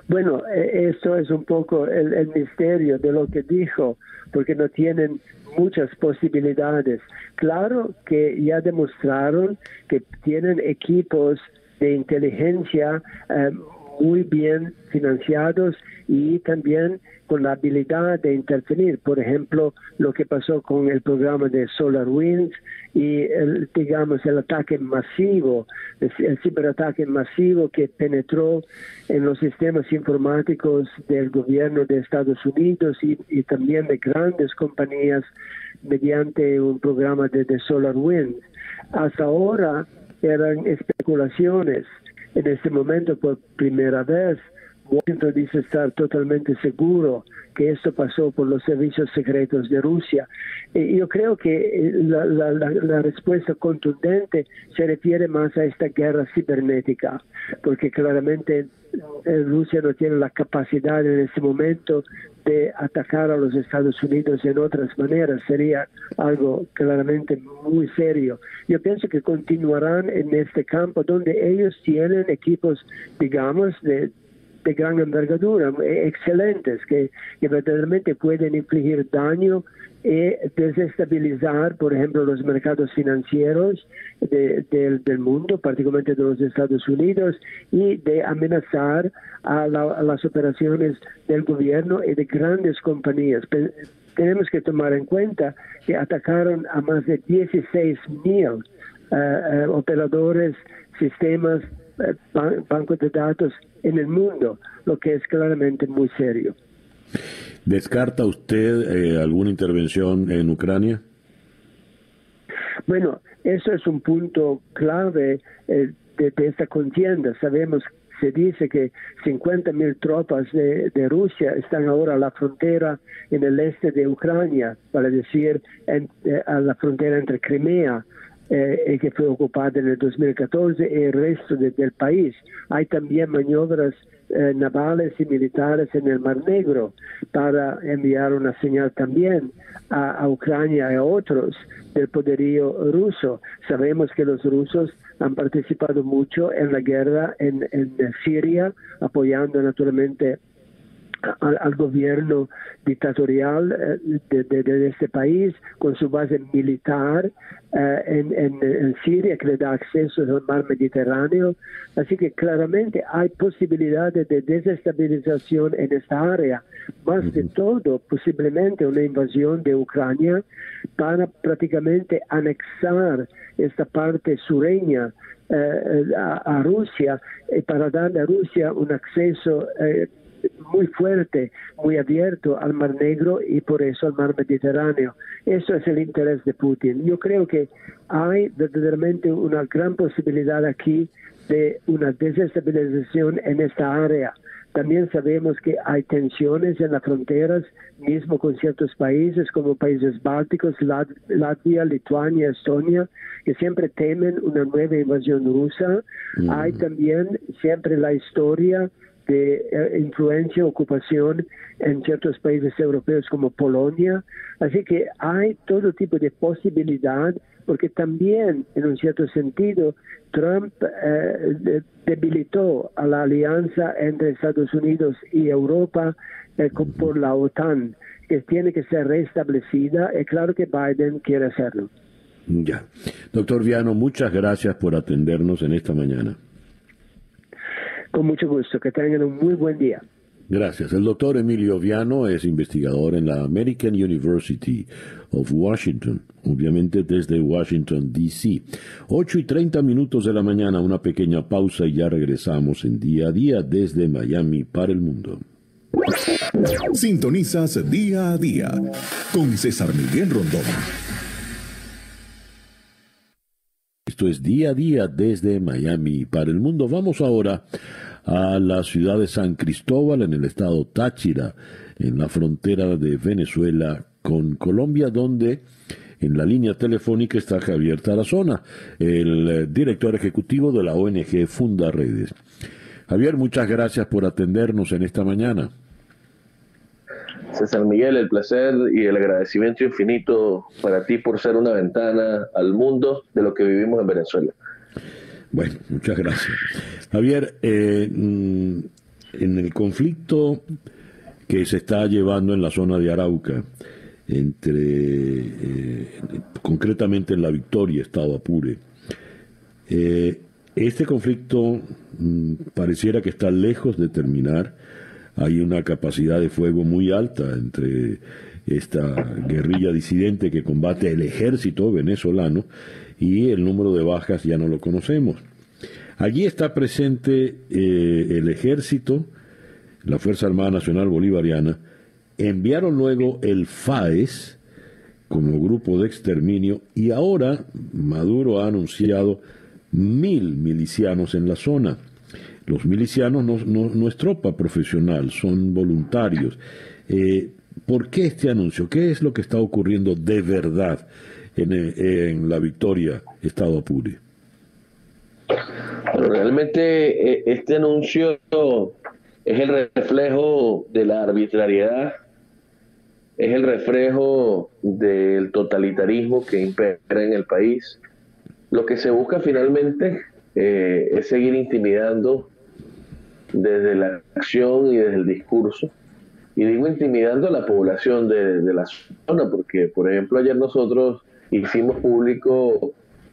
Bueno, eh, eso es un poco el, misterio de lo que dijo, porque no tienen muchas posibilidades. Claro que ya demostraron que tienen equipos de inteligencia muy bien financiados y también con la habilidad de intervenir. Por ejemplo, lo que pasó con el programa de SolarWinds y el, digamos el ataque masivo, el, ciberataque masivo que penetró en los sistemas informáticos del gobierno de Estados Unidos y, también de grandes compañías mediante un programa de, de SolarWinds. Hasta ahora eran especulaciones. En este momento, por primera vez, Washington dice estar totalmente seguro que esto pasó por los servicios secretos de Rusia. Y yo creo que eh, la, la, respuesta contundente se refiere más a esta guerra cibernética, porque claramente eh, Rusia no tiene la capacidad en este momento de atacar a los Estados Unidos en otras maneras. Sería algo claramente muy serio. Yo pienso que continuarán en este campo donde ellos tienen equipos, digamos, de de gran envergadura, eh, excelentes, que, verdaderamente pueden infligir daño y desestabilizar, por ejemplo, los mercados financieros del mundo, particularmente de los Estados Unidos, y de amenazar a, las operaciones del gobierno y de grandes compañías. tenemos que tomar en cuenta que atacaron a más de 16 mil eh, eh, operadores, sistemas eh, bancos de datos en el mundo, lo que es claramente muy serio. ¿Descarta usted eh, alguna intervención en Ucrania? Bueno, eso es un punto clave. Eh, de, esta contienda. Sabemos se dice que 50 mil tropas de, Rusia están ahora a la frontera en el este de Ucrania, para decir, eh, a la frontera entre Crimea eh, que fue ocupada en el 2014 y el resto del país. Hay también maniobras eh, navales y militares en el Mar Negro para enviar una señal también a, Ucrania y a otros del poderío ruso. Sabemos que los rusos han participado mucho en la guerra en, en Siria, apoyando naturalmente al, gobierno dictatorial eh, de, este país con su base militar eh, en, en, Siria que le da acceso al mar Mediterráneo. Así que claramente hay posibilidades de desestabilización en esta área. Más de todo, posiblemente una invasión de Ucrania para prácticamente anexar esta parte sureña eh, a, Rusia y para darle a Rusia un acceso muy fuerte, muy abierto al Mar Negro y por eso al Mar Mediterráneo. Eso es el interés de Putin. Yo creo que hay verdaderamente una gran posibilidad aquí de una desestabilización en esta área. También sabemos que hay tensiones en las fronteras, mismo con ciertos países como países bálticos, Latvia, Lituania, Estonia, que siempre temen una nueva invasión rusa. Mm. Hay también siempre la historia de eh, influencia, ocupación en ciertos países europeos como Polonia. Así que hay todo tipo de posibilidad, porque también, en un cierto sentido, Trump eh, debilitó a la alianza entre Estados Unidos y Europa eh, por la OTAN, que tiene que ser restablecida. y claro que Biden quiere hacerlo. Ya. Doctor Viano, muchas gracias por atendernos en esta mañana. Con mucho gusto, que tengan un muy buen día. Gracias. El doctor Emilio Viano es investigador en la American University of Washington, obviamente desde Washington, D.C. 8 y 30 minutos de la mañana, una pequeña pausa y ya regresamos en día a día desde Miami para el mundo. Sintonizas día a día con César Miguel Rondón. Esto es día a día desde Miami para el mundo. Vamos ahora a la ciudad de San Cristóbal en el estado Táchira, en la frontera de Venezuela con Colombia, donde en la línea telefónica está Javier Tarazona, el director ejecutivo de la ONG Funda Redes. Javier, muchas gracias por atendernos en esta mañana. César Miguel, el placer y el agradecimiento infinito para ti por ser una ventana al mundo de lo que vivimos en Venezuela. Bueno, muchas gracias. Javier, eh, mm, en el conflicto que se está llevando en la zona de Arauca, entre eh, concretamente en la Victoria, Estado Apure, eh, este conflicto mm, pareciera que está lejos de terminar hay una capacidad de fuego muy alta entre esta guerrilla disidente que combate el ejército venezolano y el número de bajas ya no lo conocemos. Allí está presente eh, el ejército, la Fuerza Armada Nacional Bolivariana, enviaron luego el FAES como grupo de exterminio y ahora Maduro ha anunciado mil milicianos en la zona. Los milicianos no, es tropa profesional, son voluntarios. Eh, ¿Por qué este anuncio? ¿Qué es lo que está ocurriendo de verdad en, eh, la victoria Estado Apure? Realmente eh, este anuncio es el reflejo de la arbitrariedad, es el reflejo del totalitarismo que impera en el país. Lo que se busca finalmente es seguir intimidando desde la acción y desde el discurso. Y digo intimidando a la población de, la zona, porque por ejemplo ayer nosotros hicimos público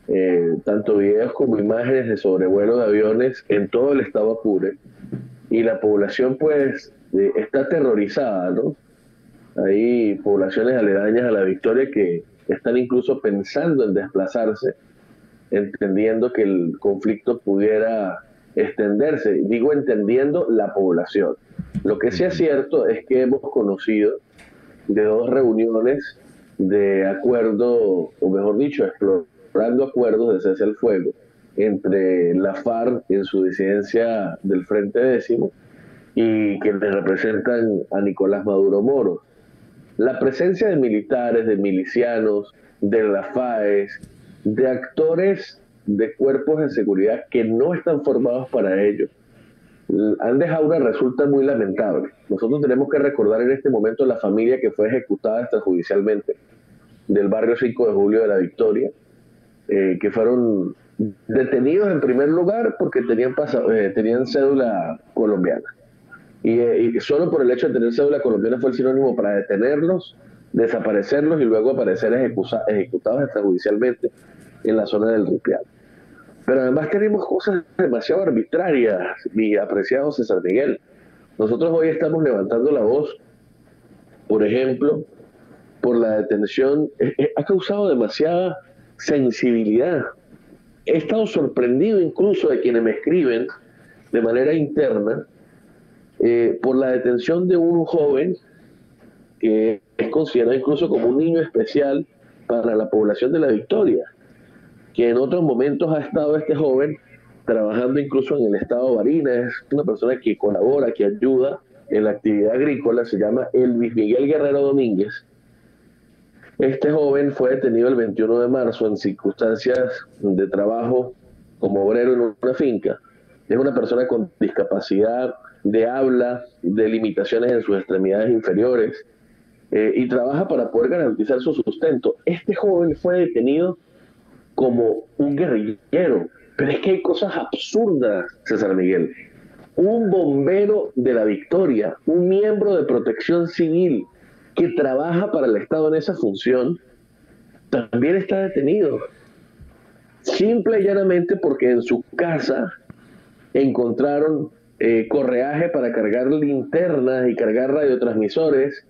eh, tanto videos como imágenes de sobrevuelo de aviones en todo el estado Apure y la población pues está aterrorizada, ¿no? Hay poblaciones aledañas a la victoria que están incluso pensando en desplazarse, entendiendo que el conflicto pudiera extenderse, digo entendiendo la población. Lo que sí es cierto es que hemos conocido de dos reuniones de acuerdo, o mejor dicho, explorando acuerdos de cese al fuego, entre la FARC en su disidencia del Frente Décimo y quienes representan a Nicolás Maduro Moro. La presencia de militares, de milicianos, de la FAES, de actores de cuerpos de seguridad que no están formados para ello, han dejado una resulta muy lamentable. Nosotros tenemos que recordar en este momento la familia que fue ejecutada extrajudicialmente del barrio 5 de julio de la Victoria, eh, que fueron detenidos en primer lugar porque tenían, eh, tenían cédula colombiana. Eh, y, solo por el hecho de tener cédula colombiana fue el sinónimo para detenerlos, desaparecerlos y luego aparecer ejecutados extrajudicialmente en la zona del Ripial. Pero además tenemos cosas demasiado arbitrarias, mi apreciado César Miguel. Nosotros hoy estamos levantando la voz, por ejemplo, por la detención, eh, eh, ha causado demasiada sensibilidad. He estado sorprendido incluso de quienes me escriben de manera interna eh, por la detención de un joven que es considerado incluso como un niño especial para la población de la Victoria que en otros momentos ha estado este joven trabajando incluso en el estado de Barina, es una persona que colabora, que ayuda en la actividad agrícola, se llama Elvis Miguel Guerrero Domínguez. Este joven fue detenido el 21 de marzo en circunstancias de trabajo como obrero en una finca. Es una persona con discapacidad de habla, de limitaciones en sus extremidades inferiores eh, y trabaja para poder garantizar su sustento. Este joven fue detenido como un guerrillero. Pero es que hay cosas absurdas, César Miguel. Un bombero de la victoria, un miembro de protección civil que trabaja para el Estado en esa función, también está detenido. Simple y llanamente porque en su casa encontraron eh, correaje para cargar linternas y cargar radiotransmisores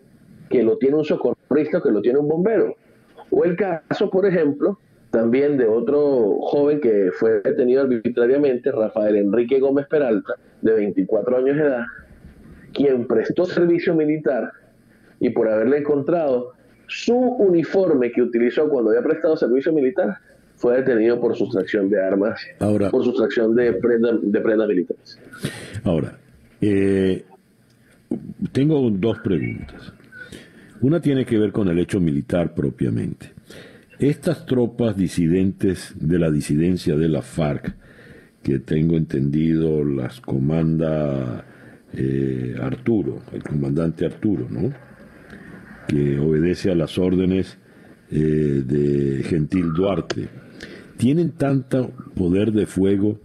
que lo tiene un socorrista, que lo tiene un bombero. O el caso, por ejemplo, también de otro joven que fue detenido arbitrariamente, Rafael Enrique Gómez Peralta, de 24 años de edad, quien prestó servicio militar y por haberle encontrado su uniforme que utilizó cuando había prestado servicio militar, fue detenido por sustracción de armas, ahora, por sustracción de, de prendas militares. Ahora, eh, tengo dos preguntas. Una tiene que ver con el hecho militar propiamente. Estas tropas disidentes de la disidencia de la FARC, que tengo entendido las comanda eh, Arturo, el comandante Arturo, ¿no? que obedece a las órdenes eh, de Gentil Duarte, tienen tanto poder de fuego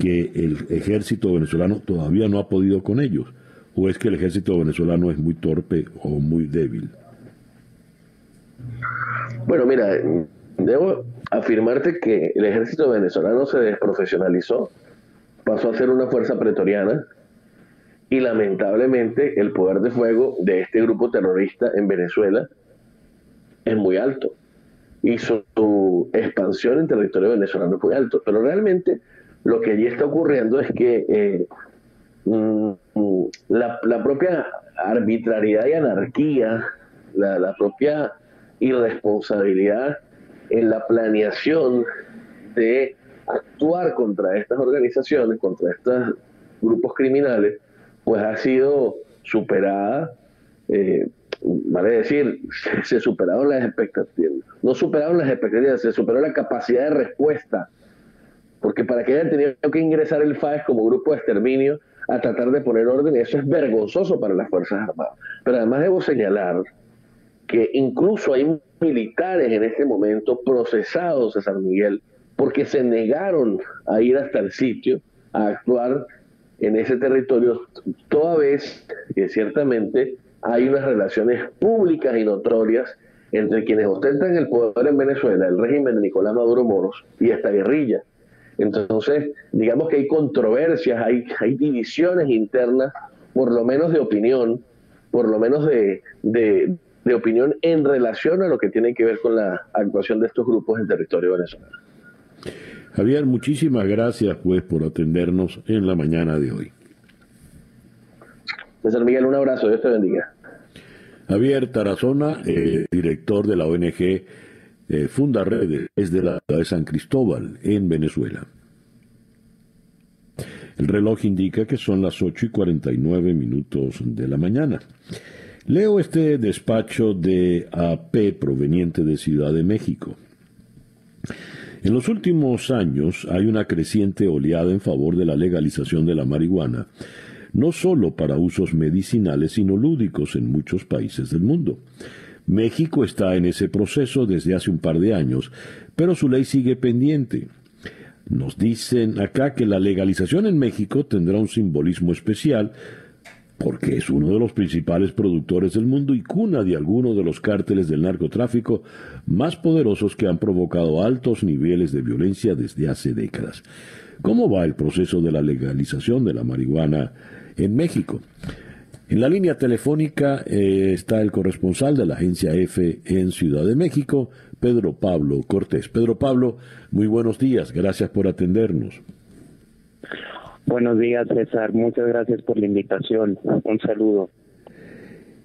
que el ejército venezolano todavía no ha podido con ellos, o es que el ejército venezolano es muy torpe o muy débil. Bueno, mira, debo afirmarte que el ejército venezolano se desprofesionalizó, pasó a ser una fuerza pretoriana y lamentablemente el poder de fuego de este grupo terrorista en Venezuela es muy alto y su, expansión en territorio venezolano es muy alto. Pero realmente lo que allí está ocurriendo es que eh, mm, la, propia arbitrariedad y anarquía, la propia irresponsabilidad en la planeación de actuar contra estas organizaciones, contra estos grupos criminales, pues ha sido superada, eh, vale decir, se superaron las expectativas, no superaron las expectativas, se superó la capacidad de respuesta, porque para que hayan tenido que ingresar el FAES como grupo de exterminio a tratar de poner orden, eso es vergonzoso para las Fuerzas Armadas. Pero además debo señalar que incluso hay militares en este momento procesados a San Miguel porque se negaron a ir hasta el sitio a actuar en ese territorio, toda vez que ciertamente hay unas relaciones públicas y notorias entre quienes ostentan el poder en Venezuela, el régimen de Nicolás Maduro Moros y esta guerrilla. Entonces, digamos que hay controversias, hay, divisiones internas, por lo menos de opinión, por lo menos de opinión en relación a lo que tiene que ver con la actuación de estos grupos en territorio venezolano. Javier, muchísimas gracias pues por atendernos en la mañana de hoy. César Miguel, un abrazo, Dios te bendiga. Javier Tarazona, eh, director de la ONG eh, funda redes desde la ciudad de San Cristóbal, en Venezuela. El reloj indica que son las 8 y 49 minutos de la mañana. Leo este despacho de AP proveniente de Ciudad de México. En los últimos años hay una creciente oleada en favor de la legalización de la marihuana, no solo para usos medicinales, sino lúdicos en muchos países del mundo. México está en ese proceso desde hace un par de años, pero su ley sigue pendiente. Nos dicen acá que la legalización en México tendrá un simbolismo especial, porque es uno de los principales productores del mundo y cuna de algunos de los cárteles del narcotráfico más poderosos que han provocado altos niveles de violencia desde hace décadas. ¿Cómo va el proceso de la legalización de la marihuana en México? En la línea telefónica eh, está el corresponsal de la agencia EFE en Ciudad de México, Pedro Pablo Cortés. Pedro Pablo, muy buenos días, gracias por atendernos. Buenos días, César. Muchas gracias por la invitación. Un saludo.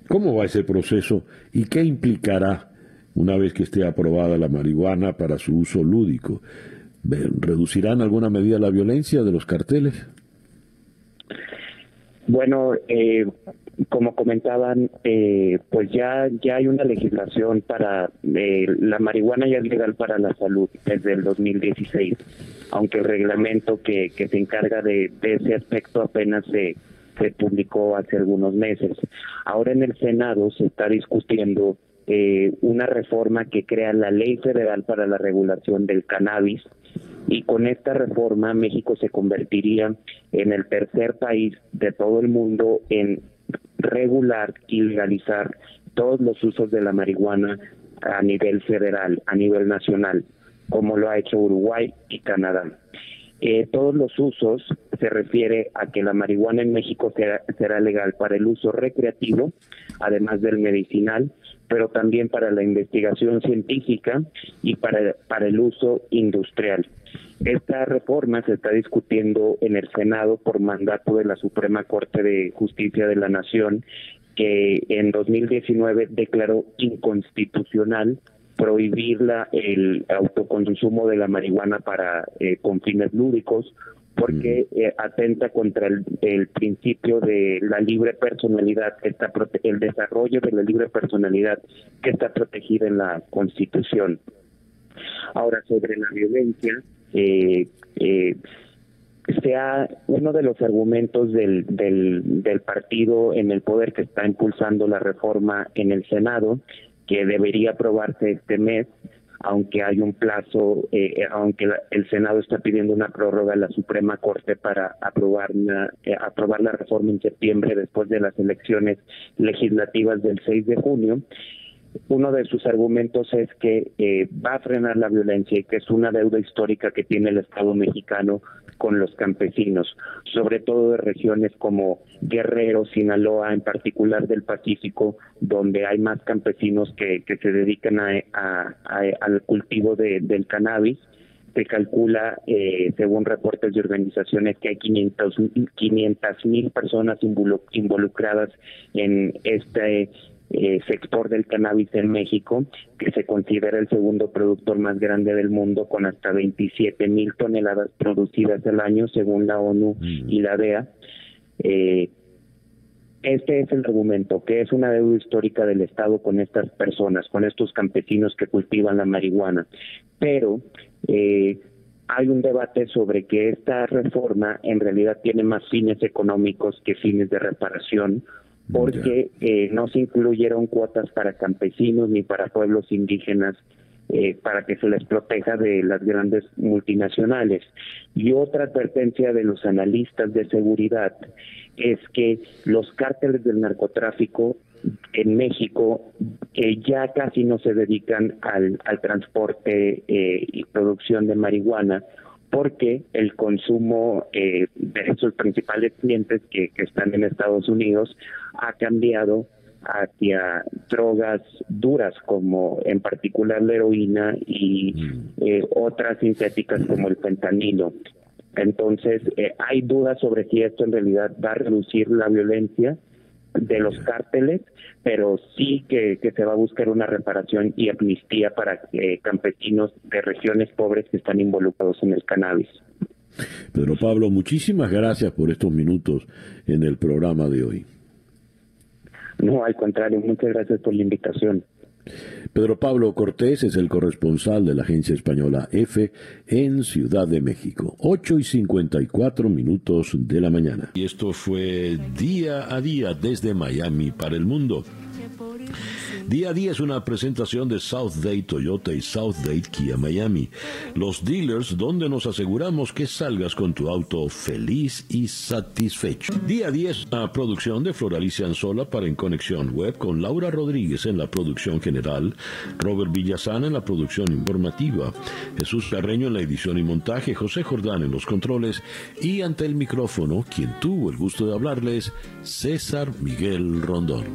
¿Cómo va ese proceso y qué implicará una vez que esté aprobada la marihuana para su uso lúdico? ¿Reducirán alguna medida la violencia de los carteles? Bueno, eh, como comentaban, eh, pues ya ya hay una legislación para eh, la marihuana ya es legal para la salud desde el 2016, aunque el reglamento que, que se encarga de, ese aspecto apenas se, se publicó hace algunos meses. Ahora en el Senado se está discutiendo eh, una reforma que crea la Ley Federal para la Regulación del Cannabis y con esta reforma México se convertiría en el tercer país de todo el mundo en regular y legalizar todos los usos de la marihuana a nivel federal, a nivel nacional, como lo ha hecho Uruguay y Canadá. Eh, todos los usos se refiere a que la marihuana en México será, será, legal para el uso recreativo, además del medicinal, pero también para la investigación científica y para, para el uso industrial. Esta reforma se está discutiendo en el Senado por mandato de la Suprema Corte de Justicia de la Nación, que en 2019 declaró inconstitucional prohibir el autoconsumo de la marihuana para eh, con fines lúdicos porque eh, atenta contra el, principio de la libre personalidad, está el desarrollo de la libre personalidad que está protegida en la Constitución. Ahora, sobre la violencia, eh, eh, sea uno de los argumentos del, del, del partido en el poder que está impulsando la reforma en el Senado, que debería aprobarse este mes, aunque hay un plazo, eh, aunque el Senado está pidiendo una prórroga a la Suprema Corte para aprobar, eh, aprobar la reforma en septiembre después de las elecciones legislativas del 6 de junio uno de sus argumentos es que eh, va a frenar la violencia y que es una deuda histórica que tiene el Estado mexicano con los campesinos, sobre todo de regiones como Guerrero, Sinaloa, en particular del Pacífico, donde hay más campesinos que, se dedican a, al cultivo de, del cannabis. Se calcula, eh, según reportes de organizaciones, que hay 500 mil personas involucradas en este eh, sector del cannabis en México, que se considera el segundo productor más grande del mundo, con hasta 27 mil toneladas producidas al año, según la ONU mm. y la DEA. Eh, este es el argumento, que es una deuda histórica del Estado con estas personas, con estos campesinos que cultivan la marihuana. Pero eh, hay un debate sobre que esta reforma en realidad tiene más fines económicos que fines de reparación porque eh, no se incluyeron cuotas para campesinos ni para pueblos indígenas eh, para que se les proteja de las grandes multinacionales. Y otra advertencia de los analistas de seguridad es que los cárteles del narcotráfico en México eh, ya casi no se dedican al, al transporte y producción de marihuana porque el consumo eh, de sus principales clientes que, están en Estados Unidos ha cambiado hacia drogas duras como en particular la heroína y mm. eh, otras sintéticas como el fentanilo. Entonces, eh, hay dudas sobre si esto en realidad va a reducir la violencia de los cárteles, pero sí que, se va a buscar una reparación y amnistía para eh, campesinos de regiones pobres que están involucrados en el cannabis. Pedro Pablo, muchísimas gracias por estos minutos en el programa de hoy. No, al contrario, muchas gracias por la invitación. Pedro Pablo Cortés es el corresponsal de la agencia española EFE en Ciudad de México. 8 y 54 minutos de la mañana. Y esto fue día a día desde Miami para el mundo. Día a día es una presentación de South Day Toyota y South Day Kia Miami, los dealers donde nos aseguramos que salgas con tu auto feliz y satisfecho. Día a día es una producción de Floralicia Anzola para En Conexión Web con Laura Rodríguez en la producción general, Robert Villazana en la producción informativa, Jesús Carreño en la edición y montaje, José Jordán en los controles y ante el micrófono, quien tuvo el gusto de hablarles, César Miguel Rondón.